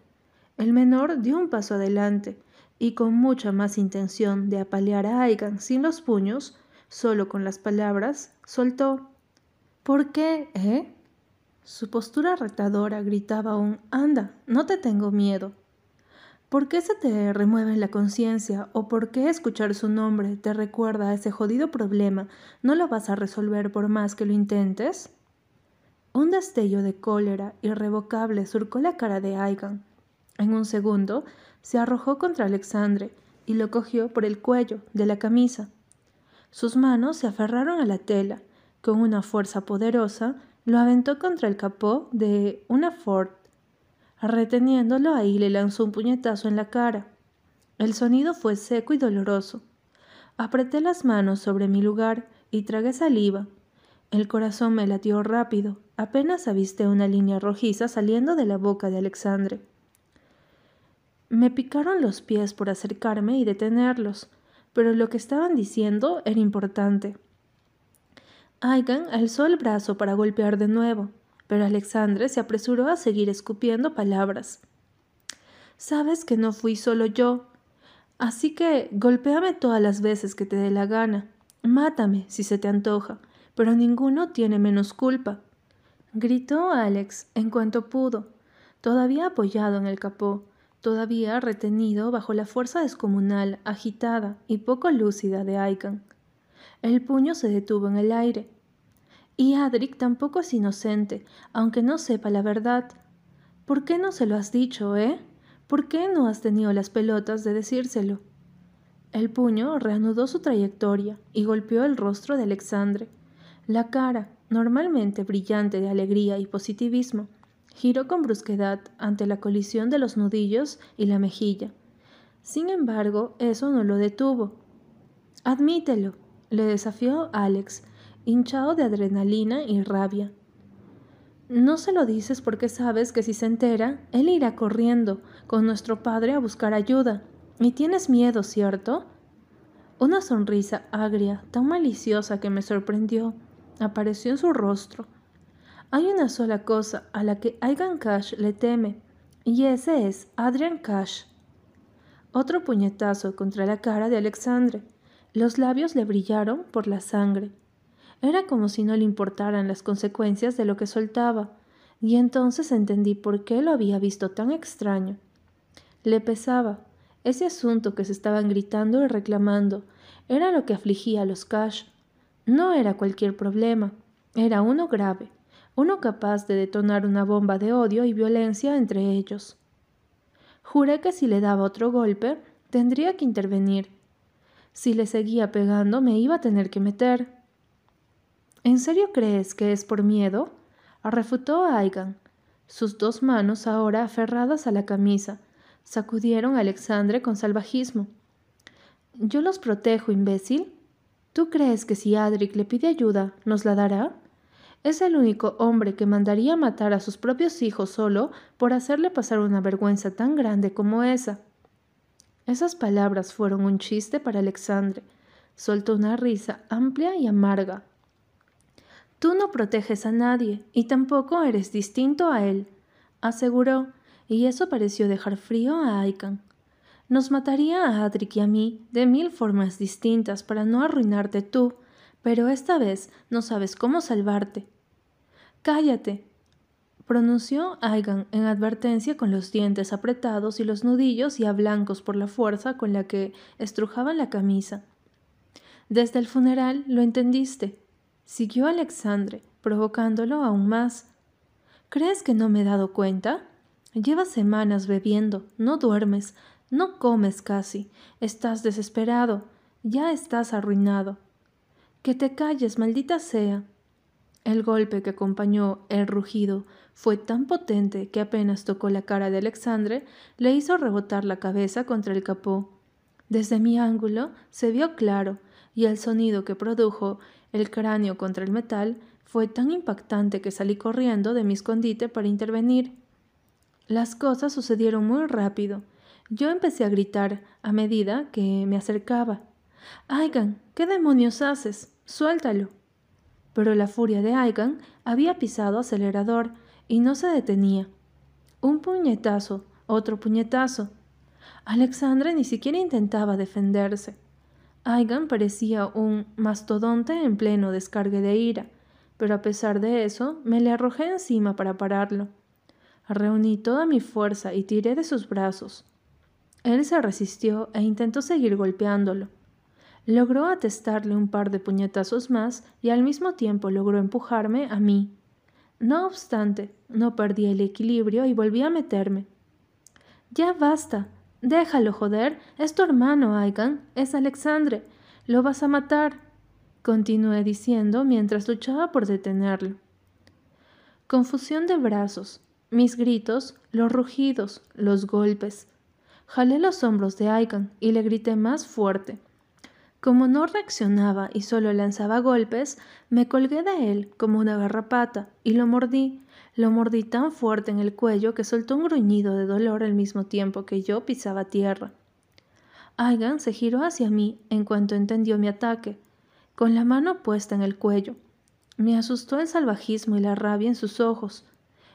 El menor dio un paso adelante y con mucha más intención de apalear a Aigan sin los puños, solo con las palabras, soltó ¿Por qué, eh? Su postura retadora gritaba aún Anda, no te tengo miedo. ¿Por qué se te remueve la conciencia o por qué escuchar su nombre te recuerda a ese jodido problema no lo vas a resolver por más que lo intentes? Un destello de cólera irrevocable surcó la cara de Aigan. En un segundo se arrojó contra Alexandre y lo cogió por el cuello de la camisa. Sus manos se aferraron a la tela. Con una fuerza poderosa lo aventó contra el capó de una Ford Reteniéndolo ahí le lanzó un puñetazo en la cara. El sonido fue seco y doloroso. Apreté las manos sobre mi lugar y tragué saliva. El corazón me latió rápido. Apenas avisté una línea rojiza saliendo de la boca de Alexandre. Me picaron los pies por acercarme y detenerlos, pero lo que estaban diciendo era importante. Aigan alzó el brazo para golpear de nuevo pero Alexandre se apresuró a seguir escupiendo palabras. Sabes que no fui solo yo, así que golpéame todas las veces que te dé la gana. Mátame si se te antoja, pero ninguno tiene menos culpa. Gritó Alex en cuanto pudo, todavía apoyado en el capó, todavía retenido bajo la fuerza descomunal, agitada y poco lúcida de Aikan. El puño se detuvo en el aire, y Adric tampoco es inocente, aunque no sepa la verdad. ¿Por qué no se lo has dicho, eh? ¿Por qué no has tenido las pelotas de decírselo? El puño reanudó su trayectoria y golpeó el rostro de Alexandre. La cara, normalmente brillante de alegría y positivismo, giró con brusquedad ante la colisión de los nudillos y la mejilla. Sin embargo, eso no lo detuvo. Admítelo, le desafió Alex, hinchado de adrenalina y rabia. No se lo dices porque sabes que si se entera, él irá corriendo con nuestro padre a buscar ayuda. Y tienes miedo, ¿cierto? Una sonrisa agria, tan maliciosa que me sorprendió, apareció en su rostro. Hay una sola cosa a la que Aigan Cash le teme, y ese es Adrian Cash. Otro puñetazo contra la cara de Alexandre. Los labios le brillaron por la sangre. Era como si no le importaran las consecuencias de lo que soltaba, y entonces entendí por qué lo había visto tan extraño. Le pesaba. Ese asunto que se estaban gritando y reclamando era lo que afligía a los Cash. No era cualquier problema, era uno grave, uno capaz de detonar una bomba de odio y violencia entre ellos. Juré que si le daba otro golpe, tendría que intervenir. Si le seguía pegando, me iba a tener que meter. ¿En serio crees que es por miedo? refutó Aigan. Sus dos manos, ahora aferradas a la camisa, sacudieron a Alexandre con salvajismo. Yo los protejo, imbécil. ¿Tú crees que si Adric le pide ayuda, nos la dará? Es el único hombre que mandaría matar a sus propios hijos solo por hacerle pasar una vergüenza tan grande como esa. Esas palabras fueron un chiste para Alexandre. Soltó una risa amplia y amarga. Tú no proteges a nadie y tampoco eres distinto a él, aseguró, y eso pareció dejar frío a Aikan. Nos mataría a Adric y a mí de mil formas distintas para no arruinarte tú, pero esta vez no sabes cómo salvarte. Cállate. pronunció Aigan en advertencia con los dientes apretados y los nudillos ya blancos por la fuerza con la que estrujaban la camisa. Desde el funeral lo entendiste, siguió Alexandre, provocándolo aún más. ¿Crees que no me he dado cuenta? Llevas semanas bebiendo, no duermes, no comes casi, estás desesperado, ya estás arruinado. Que te calles, maldita sea. El golpe que acompañó el rugido fue tan potente que apenas tocó la cara de Alexandre, le hizo rebotar la cabeza contra el capó. Desde mi ángulo se vio claro, y el sonido que produjo el cráneo contra el metal fue tan impactante que salí corriendo de mi escondite para intervenir. Las cosas sucedieron muy rápido. Yo empecé a gritar a medida que me acercaba. Aigan, ¿qué demonios haces? Suéltalo pero la furia de Aigan había pisado acelerador y no se detenía. Un puñetazo, otro puñetazo. Alexandra ni siquiera intentaba defenderse. Aigan parecía un mastodonte en pleno descargue de ira, pero a pesar de eso me le arrojé encima para pararlo. Reuní toda mi fuerza y tiré de sus brazos. Él se resistió e intentó seguir golpeándolo. Logró atestarle un par de puñetazos más y al mismo tiempo logró empujarme a mí. No obstante, no perdí el equilibrio y volví a meterme. Ya basta. Déjalo, joder. Es tu hermano, Aigan. Es Alexandre. Lo vas a matar. Continué diciendo mientras luchaba por detenerlo. Confusión de brazos, mis gritos, los rugidos, los golpes. Jalé los hombros de Aigan y le grité más fuerte. Como no reaccionaba y solo lanzaba golpes, me colgué de él como una garrapata y lo mordí. Lo mordí tan fuerte en el cuello que soltó un gruñido de dolor al mismo tiempo que yo pisaba tierra. Aigan se giró hacia mí en cuanto entendió mi ataque, con la mano puesta en el cuello. Me asustó el salvajismo y la rabia en sus ojos,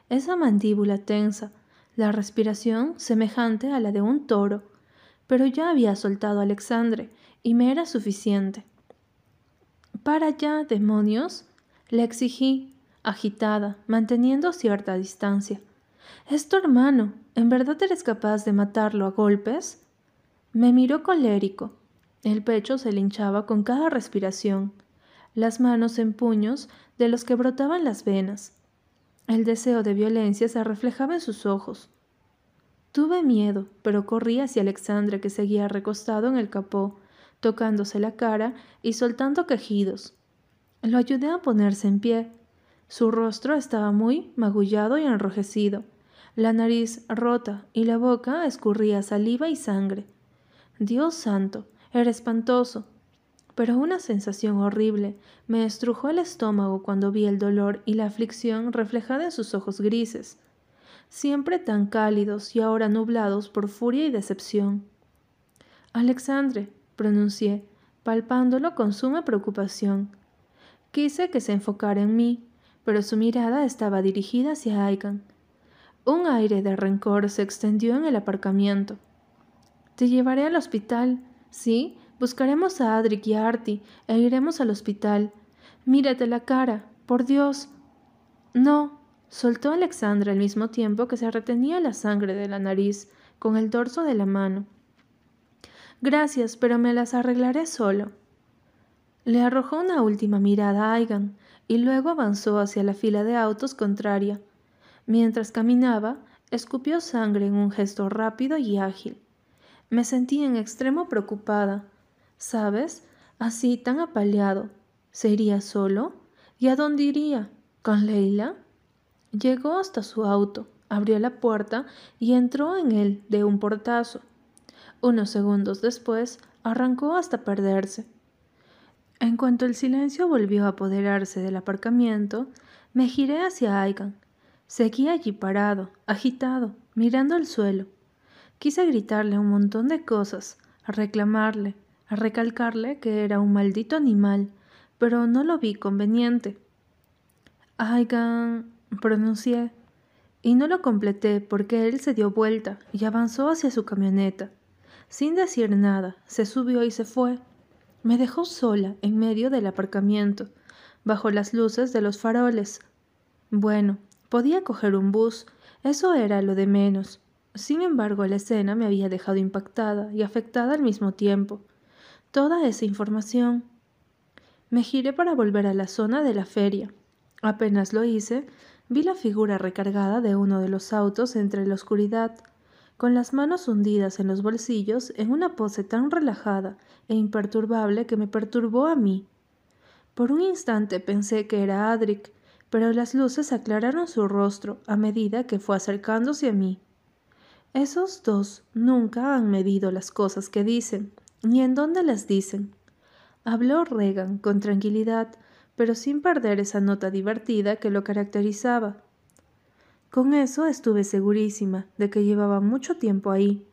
esa mandíbula tensa, la respiración semejante a la de un toro. Pero ya había soltado a Alexandre y me era suficiente. Para ya, demonios, le exigí, agitada, manteniendo cierta distancia. Es tu hermano. ¿En verdad eres capaz de matarlo a golpes? Me miró colérico. El pecho se le hinchaba con cada respiración, las manos en puños de los que brotaban las venas. El deseo de violencia se reflejaba en sus ojos. Tuve miedo, pero corrí hacia Alexandre que seguía recostado en el capó, tocándose la cara y soltando quejidos. Lo ayudé a ponerse en pie. Su rostro estaba muy magullado y enrojecido, la nariz rota y la boca escurría saliva y sangre. Dios santo, era espantoso. Pero una sensación horrible me estrujó el estómago cuando vi el dolor y la aflicción reflejada en sus ojos grises, siempre tan cálidos y ahora nublados por furia y decepción. Alexandre, pronuncié, palpándolo con suma preocupación. Quise que se enfocara en mí, pero su mirada estaba dirigida hacia Aigan. Un aire de rencor se extendió en el aparcamiento. Te llevaré al hospital, ¿sí? Buscaremos a Adric y a Artie e iremos al hospital. Mírate la cara, por Dios. No, soltó Alexandra al mismo tiempo que se retenía la sangre de la nariz con el dorso de la mano. Gracias, pero me las arreglaré solo. Le arrojó una última mirada a Aigan y luego avanzó hacia la fila de autos contraria. Mientras caminaba, escupió sangre en un gesto rápido y ágil. Me sentí en extremo preocupada. ¿Sabes? Así tan apaleado. ¿Se iría solo? ¿Y a dónde iría? ¿Con Leila? Llegó hasta su auto, abrió la puerta y entró en él de un portazo. Unos segundos después, arrancó hasta perderse. En cuanto el silencio volvió a apoderarse del aparcamiento, me giré hacia Aigan. Seguía allí parado, agitado, mirando el suelo. Quise gritarle un montón de cosas, a reclamarle, a recalcarle que era un maldito animal, pero no lo vi conveniente. Aigan, pronuncié, y no lo completé porque él se dio vuelta y avanzó hacia su camioneta. Sin decir nada, se subió y se fue. Me dejó sola en medio del aparcamiento, bajo las luces de los faroles. Bueno, Podía coger un bus, eso era lo de menos. Sin embargo, la escena me había dejado impactada y afectada al mismo tiempo. Toda esa información. Me giré para volver a la zona de la feria. Apenas lo hice, vi la figura recargada de uno de los autos entre la oscuridad, con las manos hundidas en los bolsillos en una pose tan relajada e imperturbable que me perturbó a mí. Por un instante pensé que era Adric, pero las luces aclararon su rostro a medida que fue acercándose a mí. Esos dos nunca han medido las cosas que dicen, ni en dónde las dicen. Habló Regan con tranquilidad, pero sin perder esa nota divertida que lo caracterizaba. Con eso estuve segurísima de que llevaba mucho tiempo ahí,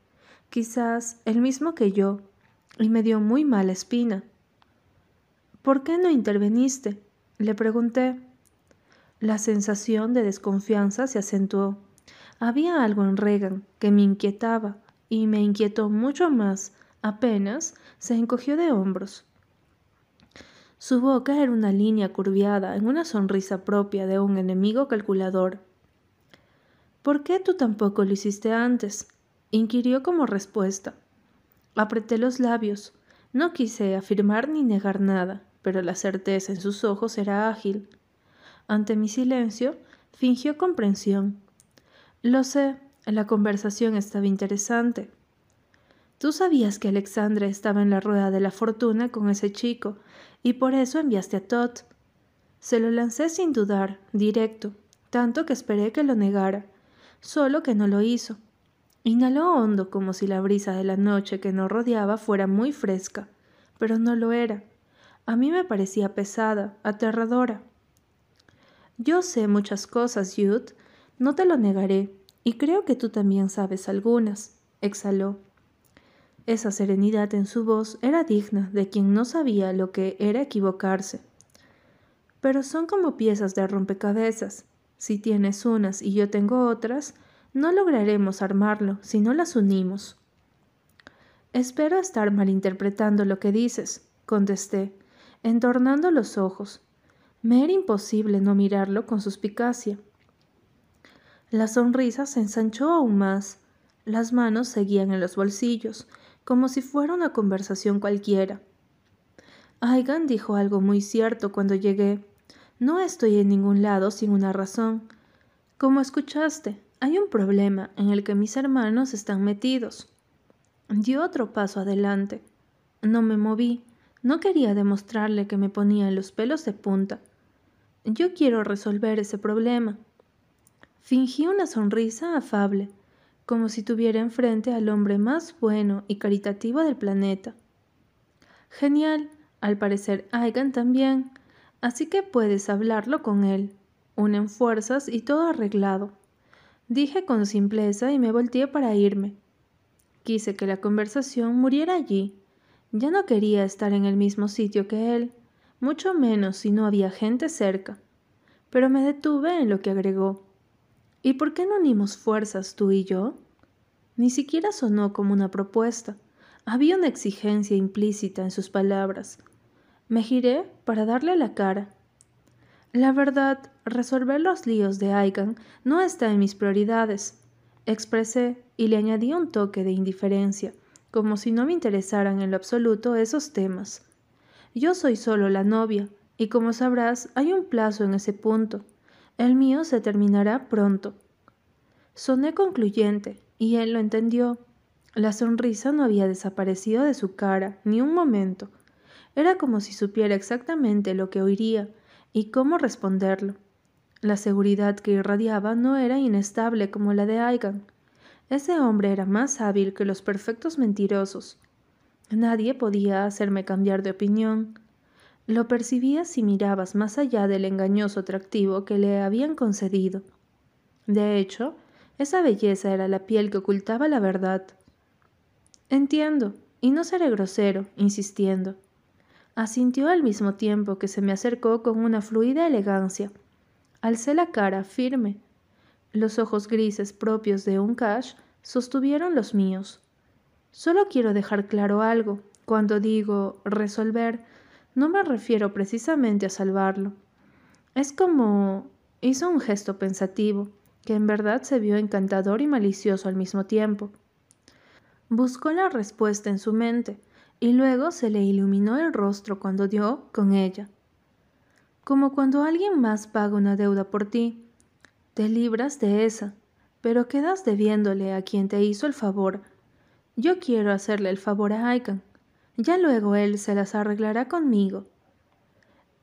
quizás el mismo que yo, y me dio muy mala espina. ¿Por qué no interveniste? le pregunté. La sensación de desconfianza se acentuó. Había algo en Regan que me inquietaba, y me inquietó mucho más apenas se encogió de hombros. Su boca era una línea curviada en una sonrisa propia de un enemigo calculador. ¿Por qué tú tampoco lo hiciste antes? inquirió como respuesta. Apreté los labios. No quise afirmar ni negar nada, pero la certeza en sus ojos era ágil. Ante mi silencio, fingió comprensión. Lo sé, la conversación estaba interesante. Tú sabías que Alexandra estaba en la rueda de la fortuna con ese chico, y por eso enviaste a Todd. Se lo lancé sin dudar, directo, tanto que esperé que lo negara, solo que no lo hizo. Inhaló hondo como si la brisa de la noche que nos rodeaba fuera muy fresca, pero no lo era. A mí me parecía pesada, aterradora. Yo sé muchas cosas, Jude, no te lo negaré, y creo que tú también sabes algunas, exhaló. Esa serenidad en su voz era digna de quien no sabía lo que era equivocarse. Pero son como piezas de rompecabezas. Si tienes unas y yo tengo otras, no lograremos armarlo si no las unimos. Espero estar malinterpretando lo que dices, contesté, entornando los ojos. Me era imposible no mirarlo con suspicacia. La sonrisa se ensanchó aún más. Las manos seguían en los bolsillos, como si fuera una conversación cualquiera. Aigan dijo algo muy cierto cuando llegué. No estoy en ningún lado sin una razón. Como escuchaste, hay un problema en el que mis hermanos están metidos. Dio otro paso adelante. No me moví. No quería demostrarle que me ponía los pelos de punta. Yo quiero resolver ese problema. Fingí una sonrisa afable, como si tuviera enfrente al hombre más bueno y caritativo del planeta. Genial, al parecer Aigan también, así que puedes hablarlo con él. Unen fuerzas y todo arreglado. Dije con simpleza y me volteé para irme. Quise que la conversación muriera allí. Ya no quería estar en el mismo sitio que él mucho menos si no había gente cerca. Pero me detuve en lo que agregó. ¿Y por qué no unimos fuerzas tú y yo? Ni siquiera sonó como una propuesta. Había una exigencia implícita en sus palabras. Me giré para darle la cara. La verdad, resolver los líos de Aigan no está en mis prioridades. Expresé y le añadí un toque de indiferencia, como si no me interesaran en lo absoluto esos temas. Yo soy solo la novia, y como sabrás, hay un plazo en ese punto. El mío se terminará pronto. Soné concluyente, y él lo entendió. La sonrisa no había desaparecido de su cara ni un momento. Era como si supiera exactamente lo que oiría y cómo responderlo. La seguridad que irradiaba no era inestable como la de Aigan. Ese hombre era más hábil que los perfectos mentirosos. Nadie podía hacerme cambiar de opinión. Lo percibía si mirabas más allá del engañoso atractivo que le habían concedido. De hecho, esa belleza era la piel que ocultaba la verdad. Entiendo, y no seré grosero, insistiendo. Asintió al mismo tiempo que se me acercó con una fluida elegancia. Alcé la cara firme. Los ojos grises propios de un cash sostuvieron los míos. Solo quiero dejar claro algo. Cuando digo resolver, no me refiero precisamente a salvarlo. Es como Hizo un gesto pensativo, que en verdad se vio encantador y malicioso al mismo tiempo. Buscó la respuesta en su mente, y luego se le iluminó el rostro cuando dio con ella. Como cuando alguien más paga una deuda por ti, te libras de esa, pero quedas debiéndole a quien te hizo el favor. Yo quiero hacerle el favor a Aikan. Ya luego él se las arreglará conmigo.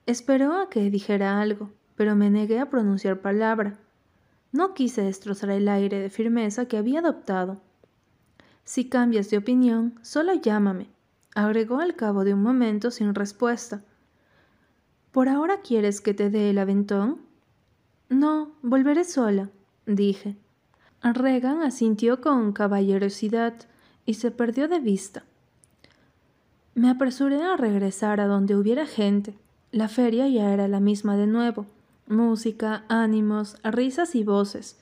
Esperó a que dijera algo, pero me negué a pronunciar palabra. No quise destrozar el aire de firmeza que había adoptado. Si cambias de opinión, solo llámame, agregó al cabo de un momento sin respuesta. ¿Por ahora quieres que te dé el aventón? No, volveré sola, dije. Regan asintió con caballerosidad y se perdió de vista. Me apresuré a regresar a donde hubiera gente. La feria ya era la misma de nuevo. Música, ánimos, risas y voces.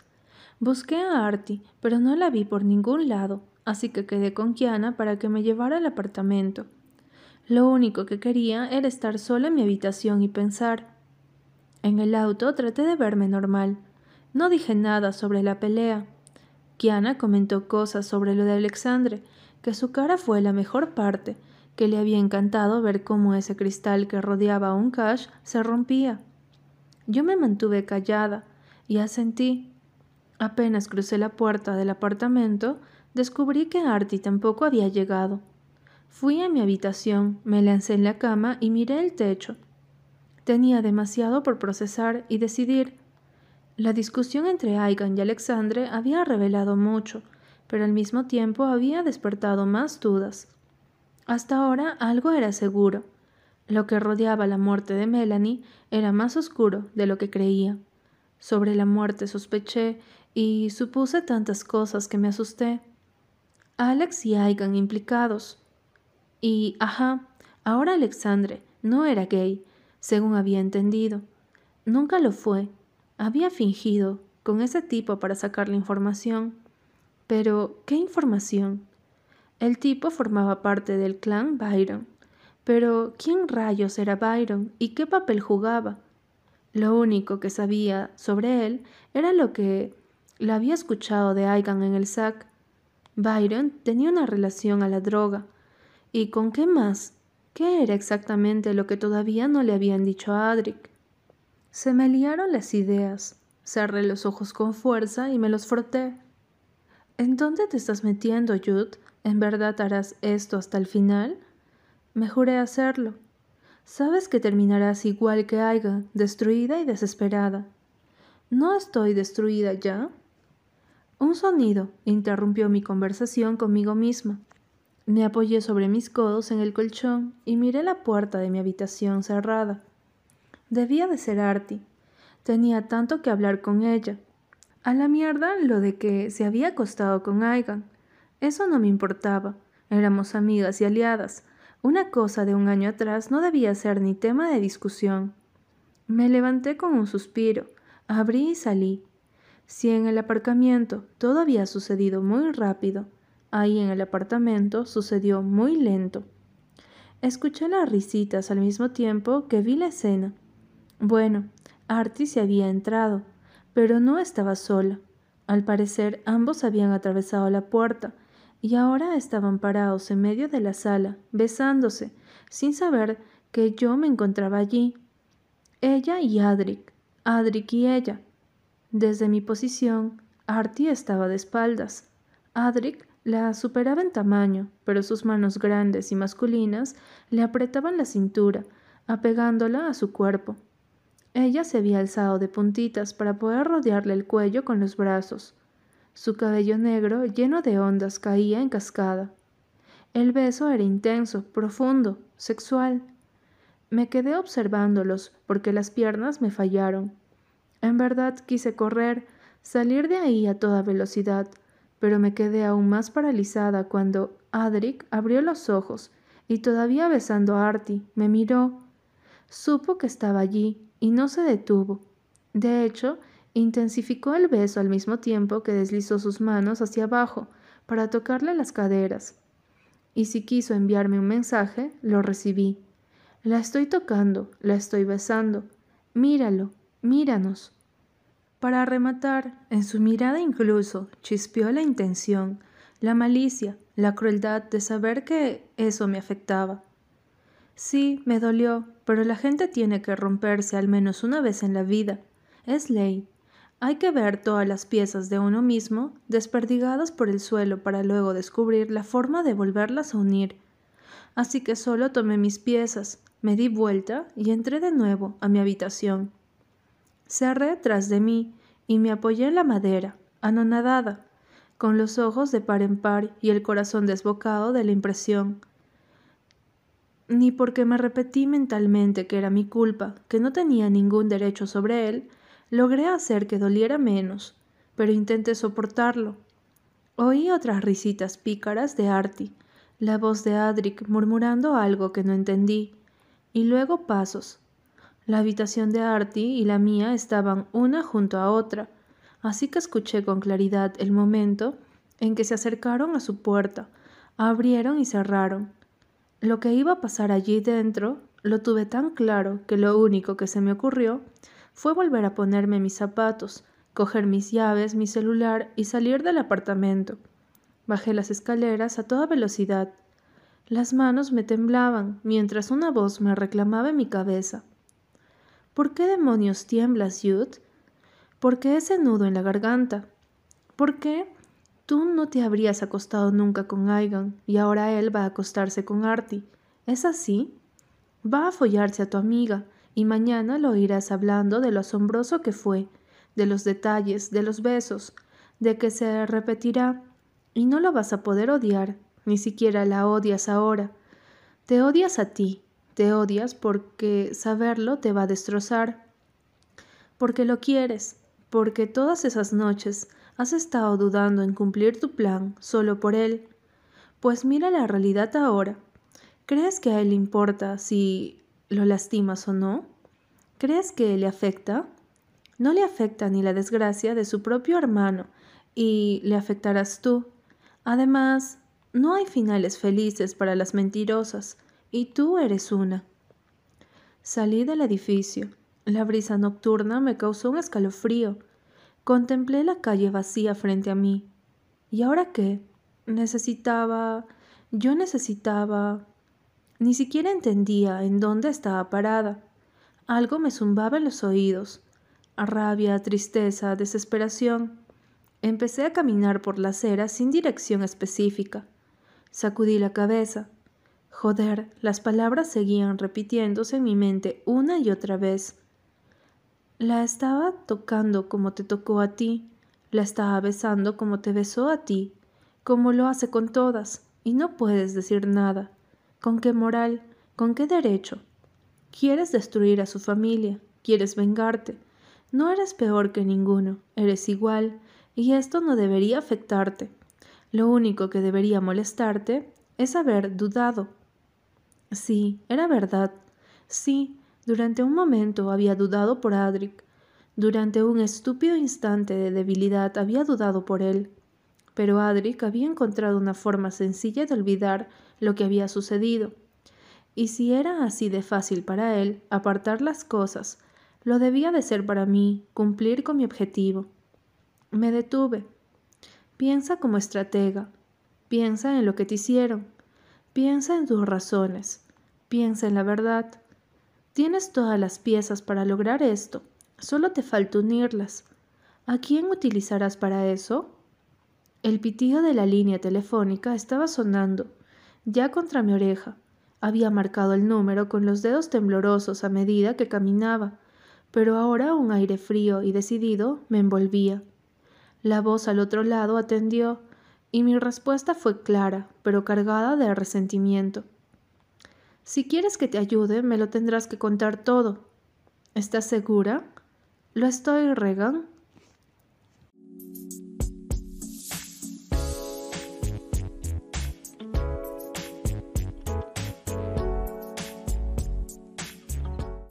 Busqué a Artie, pero no la vi por ningún lado así que quedé con Kiana para que me llevara al apartamento. Lo único que quería era estar sola en mi habitación y pensar. En el auto traté de verme normal. No dije nada sobre la pelea. Kiana comentó cosas sobre lo de Alexandre, que su cara fue la mejor parte, que le había encantado ver cómo ese cristal que rodeaba a un cash se rompía. Yo me mantuve callada y asentí. Apenas crucé la puerta del apartamento, descubrí que Artie tampoco había llegado. Fui a mi habitación, me lancé en la cama y miré el techo. Tenía demasiado por procesar y decidir. La discusión entre Aigan y Alexandre había revelado mucho, pero al mismo tiempo había despertado más dudas. Hasta ahora algo era seguro. Lo que rodeaba la muerte de Melanie era más oscuro de lo que creía. Sobre la muerte sospeché y supuse tantas cosas que me asusté. Alex y Aigan implicados. Y, ajá, ahora Alexandre no era gay, según había entendido. Nunca lo fue. Había fingido con ese tipo para sacar la información. Pero, ¿qué información? El tipo formaba parte del clan Byron. Pero, ¿quién rayos era Byron y qué papel jugaba? Lo único que sabía sobre él era lo que lo había escuchado de Aigan en el SAC Byron tenía una relación a la droga. ¿Y con qué más? ¿Qué era exactamente lo que todavía no le habían dicho a Adric? Se me liaron las ideas. Cerré los ojos con fuerza y me los froté. ¿En dónde te estás metiendo, Jude? ¿En verdad harás esto hasta el final? Me juré hacerlo. Sabes que terminarás igual que Aiga, destruida y desesperada. ¿No estoy destruida ya? Un sonido interrumpió mi conversación conmigo misma. Me apoyé sobre mis codos en el colchón y miré la puerta de mi habitación cerrada. Debía de ser Artie. Tenía tanto que hablar con ella. A la mierda lo de que se había acostado con Aigan. Eso no me importaba. Éramos amigas y aliadas. Una cosa de un año atrás no debía ser ni tema de discusión. Me levanté con un suspiro, abrí y salí. Si en el aparcamiento todo había sucedido muy rápido, ahí en el apartamento sucedió muy lento. Escuché las risitas al mismo tiempo que vi la escena. Bueno, Artie se había entrado, pero no estaba sola. Al parecer ambos habían atravesado la puerta y ahora estaban parados en medio de la sala, besándose, sin saber que yo me encontraba allí. Ella y Adric, Adric y ella, desde mi posición, Artie estaba de espaldas. Adric la superaba en tamaño, pero sus manos grandes y masculinas le apretaban la cintura, apegándola a su cuerpo. Ella se había alzado de puntitas para poder rodearle el cuello con los brazos. Su cabello negro lleno de ondas caía en cascada. El beso era intenso, profundo, sexual. Me quedé observándolos porque las piernas me fallaron. En verdad quise correr, salir de ahí a toda velocidad, pero me quedé aún más paralizada cuando Adric abrió los ojos y todavía besando a Artie, me miró. Supo que estaba allí y no se detuvo. De hecho, intensificó el beso al mismo tiempo que deslizó sus manos hacia abajo para tocarle las caderas. Y si quiso enviarme un mensaje, lo recibí. La estoy tocando, la estoy besando. Míralo, Míranos. Para rematar, en su mirada incluso chispeó la intención, la malicia, la crueldad de saber que eso me afectaba. Sí, me dolió, pero la gente tiene que romperse al menos una vez en la vida. Es ley. Hay que ver todas las piezas de uno mismo desperdigadas por el suelo para luego descubrir la forma de volverlas a unir. Así que solo tomé mis piezas, me di vuelta y entré de nuevo a mi habitación. Cerré tras de mí y me apoyé en la madera, anonadada, con los ojos de par en par y el corazón desbocado de la impresión. Ni porque me repetí mentalmente que era mi culpa, que no tenía ningún derecho sobre él, logré hacer que doliera menos, pero intenté soportarlo. Oí otras risitas pícaras de Artie, la voz de Adric murmurando algo que no entendí, y luego pasos. La habitación de Artie y la mía estaban una junto a otra, así que escuché con claridad el momento en que se acercaron a su puerta, abrieron y cerraron. Lo que iba a pasar allí dentro lo tuve tan claro que lo único que se me ocurrió fue volver a ponerme mis zapatos, coger mis llaves, mi celular y salir del apartamento. Bajé las escaleras a toda velocidad. Las manos me temblaban mientras una voz me reclamaba en mi cabeza. ¿Por qué demonios tiemblas, Jude? ¿Por qué ese nudo en la garganta? ¿Por qué tú no te habrías acostado nunca con Aigan y ahora él va a acostarse con Artie? ¿Es así? Va a follarse a tu amiga y mañana lo oirás hablando de lo asombroso que fue, de los detalles, de los besos, de que se repetirá, y no lo vas a poder odiar, ni siquiera la odias ahora. Te odias a ti, te odias porque saberlo te va a destrozar, porque lo quieres, porque todas esas noches has estado dudando en cumplir tu plan solo por él. Pues mira la realidad ahora. ¿Crees que a él le importa si ¿Lo lastimas o no? ¿Crees que le afecta? No le afecta ni la desgracia de su propio hermano y le afectarás tú. Además, no hay finales felices para las mentirosas y tú eres una. Salí del edificio. La brisa nocturna me causó un escalofrío. Contemplé la calle vacía frente a mí. ¿Y ahora qué? Necesitaba... Yo necesitaba... Ni siquiera entendía en dónde estaba parada. Algo me zumbaba en los oídos. Rabia, tristeza, desesperación. Empecé a caminar por la acera sin dirección específica. Sacudí la cabeza. Joder, las palabras seguían repitiéndose en mi mente una y otra vez. La estaba tocando como te tocó a ti, la estaba besando como te besó a ti, como lo hace con todas, y no puedes decir nada. ¿Con qué moral? ¿Con qué derecho? Quieres destruir a su familia, quieres vengarte. No eres peor que ninguno, eres igual, y esto no debería afectarte. Lo único que debería molestarte es haber dudado. Sí, era verdad. Sí, durante un momento había dudado por Adric. Durante un estúpido instante de debilidad había dudado por él. Pero Adric había encontrado una forma sencilla de olvidar lo que había sucedido. Y si era así de fácil para él apartar las cosas, lo debía de ser para mí cumplir con mi objetivo. Me detuve. Piensa como estratega. Piensa en lo que te hicieron. Piensa en tus razones. Piensa en la verdad. Tienes todas las piezas para lograr esto. Solo te falta unirlas. ¿A quién utilizarás para eso? El pitido de la línea telefónica estaba sonando ya contra mi oreja. Había marcado el número con los dedos temblorosos a medida que caminaba, pero ahora un aire frío y decidido me envolvía. La voz al otro lado atendió, y mi respuesta fue clara, pero cargada de resentimiento. Si quieres que te ayude, me lo tendrás que contar todo. ¿Estás segura? Lo estoy, Regan.